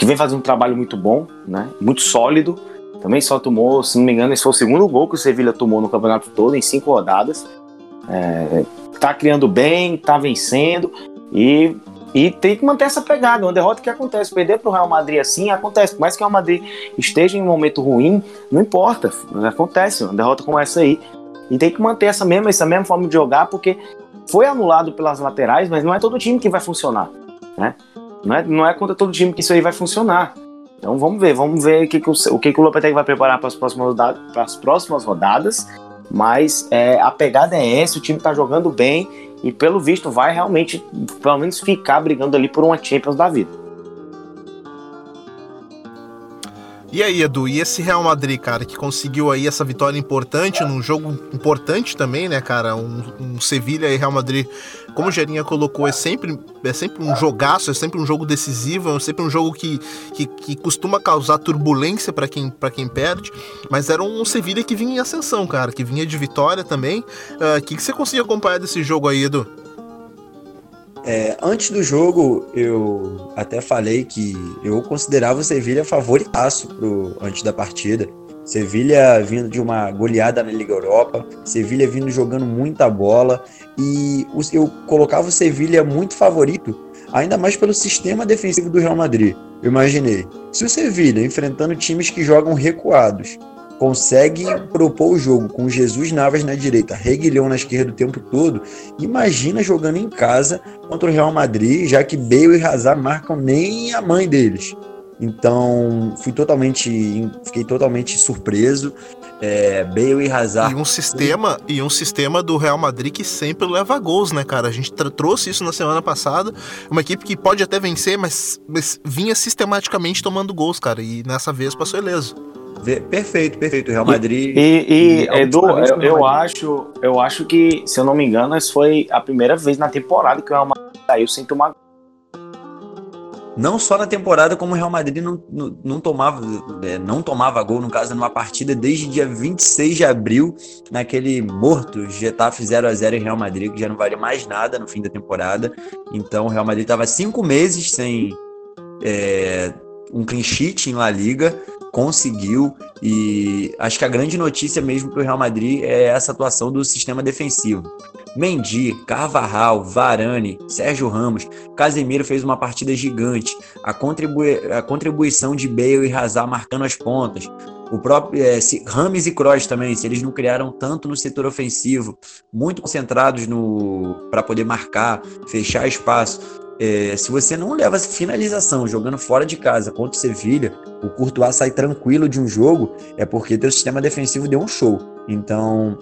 que vem fazendo um trabalho muito bom, né? Muito sólido. Também só tomou, se não me engano, esse foi o segundo gol que o Sevilha tomou no campeonato todo, em cinco rodadas. É, tá criando bem, tá vencendo e, e tem que manter essa pegada. Uma derrota que acontece, perder para o Real Madrid assim acontece. Por mais que o Real Madrid esteja em um momento ruim, não importa, acontece. Uma derrota como essa aí. E tem que manter essa mesma, essa mesma forma de jogar, porque foi anulado pelas laterais, mas não é todo time que vai funcionar. Né? Não é, não é contra todo time que isso aí vai funcionar. Então vamos ver, vamos ver o que, que o, o, que, que o Lopetegui vai preparar para as próximas rodadas, para as próximas rodadas. Mas é, a pegada é essa, o time está jogando bem e pelo visto vai realmente, pelo menos, ficar brigando ali por uma Champions da vida. E aí, Edu, e esse Real Madrid, cara, que conseguiu aí essa vitória importante num jogo importante também, né, cara? Um, um Sevilha e Real Madrid, como o Gerinha colocou, é sempre, é sempre um jogaço, é sempre um jogo decisivo, é sempre um jogo que, que, que costuma causar turbulência para quem, quem perde, mas era um Sevilha que vinha em ascensão, cara, que vinha de vitória também. O uh, que, que você conseguiu acompanhar desse jogo aí, Edu? É, antes do jogo, eu até falei que eu considerava o Sevilha favoritaço pro, antes da partida. Sevilha vindo de uma goleada na Liga Europa, Sevilha vindo jogando muita bola e eu colocava o Sevilha muito favorito, ainda mais pelo sistema defensivo do Real Madrid. Eu imaginei, se o Sevilha enfrentando times que jogam recuados, consegue propor o jogo com Jesus Navas na direita, Reguilhão na esquerda o tempo todo, imagina jogando em casa contra o Real Madrid, já que Bale e Hazard marcam nem a mãe deles. Então, fui totalmente, fiquei totalmente surpreso. É, Bale e Hazard. E um sistema, e um sistema do Real Madrid que sempre leva gols, né, cara? A gente trouxe isso na semana passada. Uma equipe que pode até vencer, mas, mas vinha sistematicamente tomando gols, cara. E nessa vez passou ileso. Perfeito, perfeito. Real Madrid. E, e, e Edu, eu, eu acho, eu acho que, se eu não me engano, essa foi a primeira vez na temporada que o Real Madrid saiu sem tomar não só na temporada, como o Real Madrid não, não, não tomava, é, não tomava gol, no caso, numa partida desde dia 26 de abril, naquele morto Getafe 0 a 0 em Real Madrid, que já não valia mais nada no fim da temporada. Então o Real Madrid estava cinco meses sem é, um clean sheet em La Liga, conseguiu e acho que a grande notícia mesmo para o Real Madrid é essa atuação do sistema defensivo. Mendy, Carvajal, Varane, Sérgio Ramos, Casemiro fez uma partida gigante. A, contribui a contribuição de Bale e Hazard marcando as pontas. O próprio é, se, Rames e Kroos também, se eles não criaram tanto no setor ofensivo, muito concentrados no para poder marcar, fechar espaço. É, se você não leva finalização jogando fora de casa contra o Sevilha, o Courtois sai tranquilo de um jogo, é porque teu sistema defensivo deu um show. Então,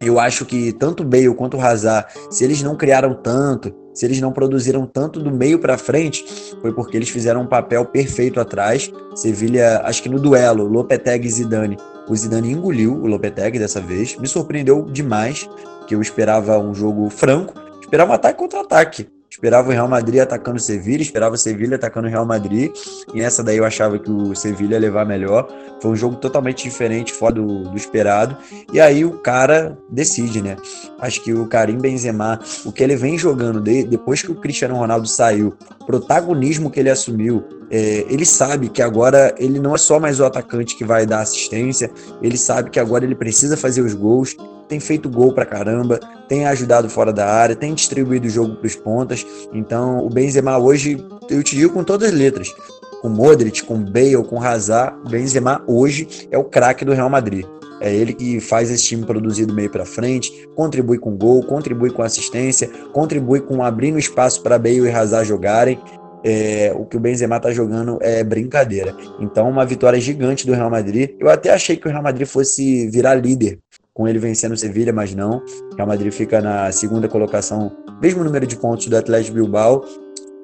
eu acho que tanto o Bale quanto o Hazard, se eles não criaram tanto, se eles não produziram tanto do meio para frente, foi porque eles fizeram um papel perfeito atrás. Sevilha, acho que no duelo, Lopetegui e Zidane, o Zidane engoliu o Lopetegui dessa vez. Me surpreendeu demais, que eu esperava um jogo franco, esperava um ataque contra ataque. Esperava o Real Madrid atacando o Sevilha, esperava o Sevilha atacando o Real Madrid, e essa daí eu achava que o Sevilha ia levar melhor. Foi um jogo totalmente diferente, fora do, do esperado, e aí o cara decide, né? Acho que o Karim Benzema, o que ele vem jogando de, depois que o Cristiano Ronaldo saiu, protagonismo que ele assumiu, é, ele sabe que agora ele não é só mais o atacante que vai dar assistência, ele sabe que agora ele precisa fazer os gols, tem feito gol pra caramba, tem ajudado fora da área, tem distribuído o jogo pros pontas. Então, o Benzema hoje, eu te digo com todas as letras, com Modric, com Bale, com Hazard, Benzema hoje é o craque do Real Madrid. É ele que faz esse time produzir do meio para frente, contribui com gol, contribui com assistência, contribui com abrindo espaço para Bale e Hazard jogarem. É, o que o Benzema está jogando é brincadeira. Então, uma vitória gigante do Real Madrid. Eu até achei que o Real Madrid fosse virar líder com ele vencendo o Sevilha, mas não. O Real Madrid fica na segunda colocação, mesmo número de pontos do Atlético Bilbao.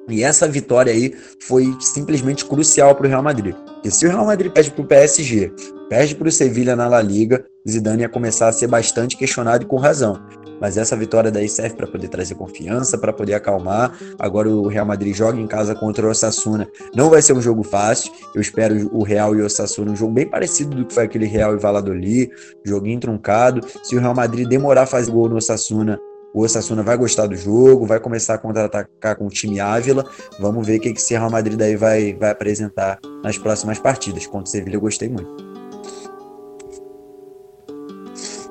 E essa vitória aí foi simplesmente crucial para o Real Madrid. Porque se o Real Madrid perde para o PSG, perde para o Sevilha na La Liga, Zidane ia começar a ser bastante questionado e com razão. Mas essa vitória daí serve para poder trazer confiança, para poder acalmar. Agora o Real Madrid joga em casa contra o Osasuna. Não vai ser um jogo fácil. Eu espero o Real e o Osasuna um jogo bem parecido do que foi aquele Real e Valladolid, joguinho truncado. Se o Real Madrid demorar a fazer gol no Osasuna, o Osasuna vai gostar do jogo, vai começar a contra-atacar com o time Ávila. Vamos ver o que esse Real Madrid daí vai, vai apresentar nas próximas partidas. Contra o Sevilha eu gostei muito.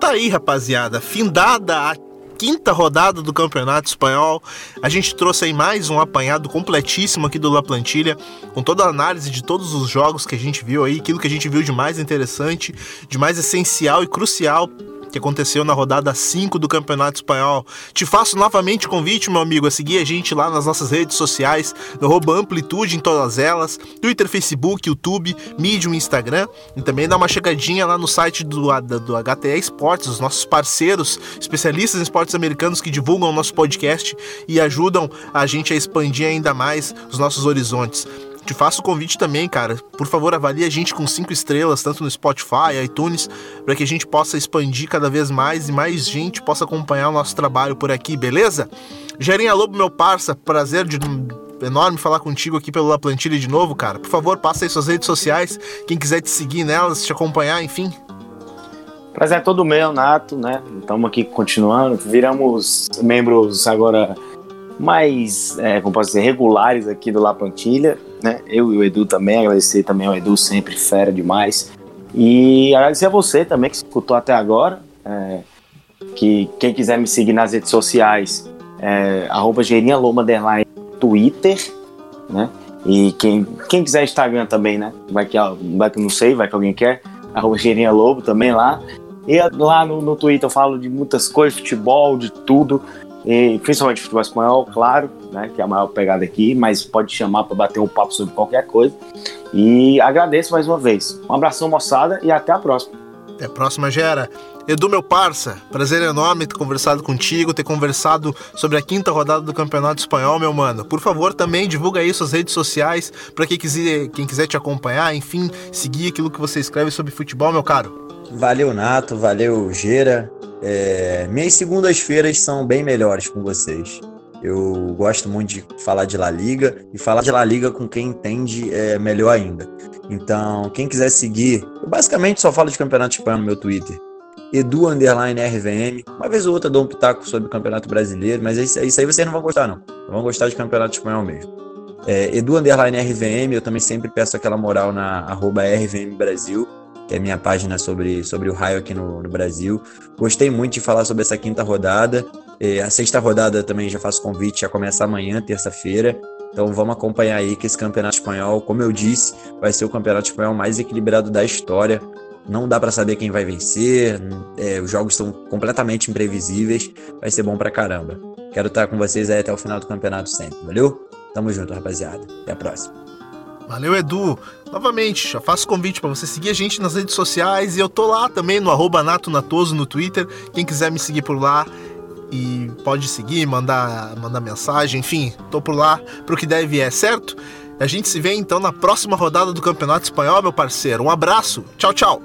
Tá aí, rapaziada. Findada a quinta rodada do Campeonato Espanhol. A gente trouxe aí mais um apanhado completíssimo aqui do La Plantilha, com toda a análise de todos os jogos que a gente viu aí, aquilo que a gente viu de mais interessante, de mais essencial e crucial que aconteceu na rodada 5 do Campeonato Espanhol. Te faço novamente convite, meu amigo, a seguir a gente lá nas nossas redes sociais, no Amplitude em todas elas, Twitter, Facebook, YouTube, Medium, Instagram, e também dá uma chegadinha lá no site do, do HTE Esportes, os nossos parceiros, especialistas em esportes americanos que divulgam o nosso podcast e ajudam a gente a expandir ainda mais os nossos horizontes. Te faço o convite também, cara. Por favor, avalie a gente com cinco estrelas, tanto no Spotify, iTunes, para que a gente possa expandir cada vez mais e mais gente possa acompanhar o nosso trabalho por aqui, beleza? Gerinha Lobo, meu parça, prazer de enorme falar contigo aqui pelo La Plantilha de novo, cara. Por favor, passa aí suas redes sociais, quem quiser te seguir nelas, te acompanhar, enfim. Prazer é todo meu, Nato, né? Estamos aqui continuando, viramos membros agora mais, é, como posso dizer, regulares aqui do La Plantilha né? Eu e o Edu também, agradecer também ao Edu, sempre fera demais. E agradecer a você também que escutou até agora. É, que quem quiser me seguir nas redes sociais, é, arroba Twitter, né? E quem, quem quiser Instagram também, né? Vai que, vai que não sei, vai que alguém quer. Arroba Lobo também lá. E lá no, no Twitter eu falo de muitas coisas, futebol, de tudo e principalmente futebol espanhol, claro, né, que é a maior pegada aqui, mas pode chamar para bater um papo sobre qualquer coisa. E agradeço mais uma vez. Um abração, moçada, e até a próxima. Até a próxima, Gera. Edu, meu parça, prazer enorme ter conversado contigo, ter conversado sobre a quinta rodada do Campeonato Espanhol, meu mano. Por favor, também divulga aí suas redes sociais para quem quiser, quem quiser te acompanhar, enfim, seguir aquilo que você escreve sobre futebol, meu caro. Valeu, Nato, valeu, Gera. É, minhas segundas-feiras são bem melhores com vocês. Eu gosto muito de falar de La Liga e falar de La Liga com quem entende é melhor ainda. Então, quem quiser seguir, eu basicamente só falo de campeonato espanhol no meu Twitter. Edu Underline RVM. Uma vez ou outra dou um pitaco sobre o Campeonato Brasileiro, mas isso, isso aí vocês não vão gostar, não. Vão gostar de Campeonato Espanhol mesmo. É, Edu Underline RVM, eu também sempre peço aquela moral na arroba RVM Brasil que é a minha página sobre, sobre o raio aqui no, no Brasil. Gostei muito de falar sobre essa quinta rodada. A sexta rodada também já faço convite, já começa amanhã, terça-feira. Então vamos acompanhar aí que esse campeonato espanhol, como eu disse, vai ser o campeonato espanhol mais equilibrado da história. Não dá para saber quem vai vencer, é, os jogos são completamente imprevisíveis, vai ser bom pra caramba. Quero estar com vocês aí até o final do campeonato sempre, valeu? Tamo junto, rapaziada. Até a próxima. Valeu, Edu. Novamente, já faço convite para você seguir a gente nas redes sociais e eu tô lá também no arroba natonatoso no Twitter. Quem quiser me seguir por lá e pode seguir, mandar, mandar mensagem, enfim, tô por lá pro que deve é, certo? A gente se vê então na próxima rodada do Campeonato Espanhol, meu parceiro. Um abraço, tchau, tchau.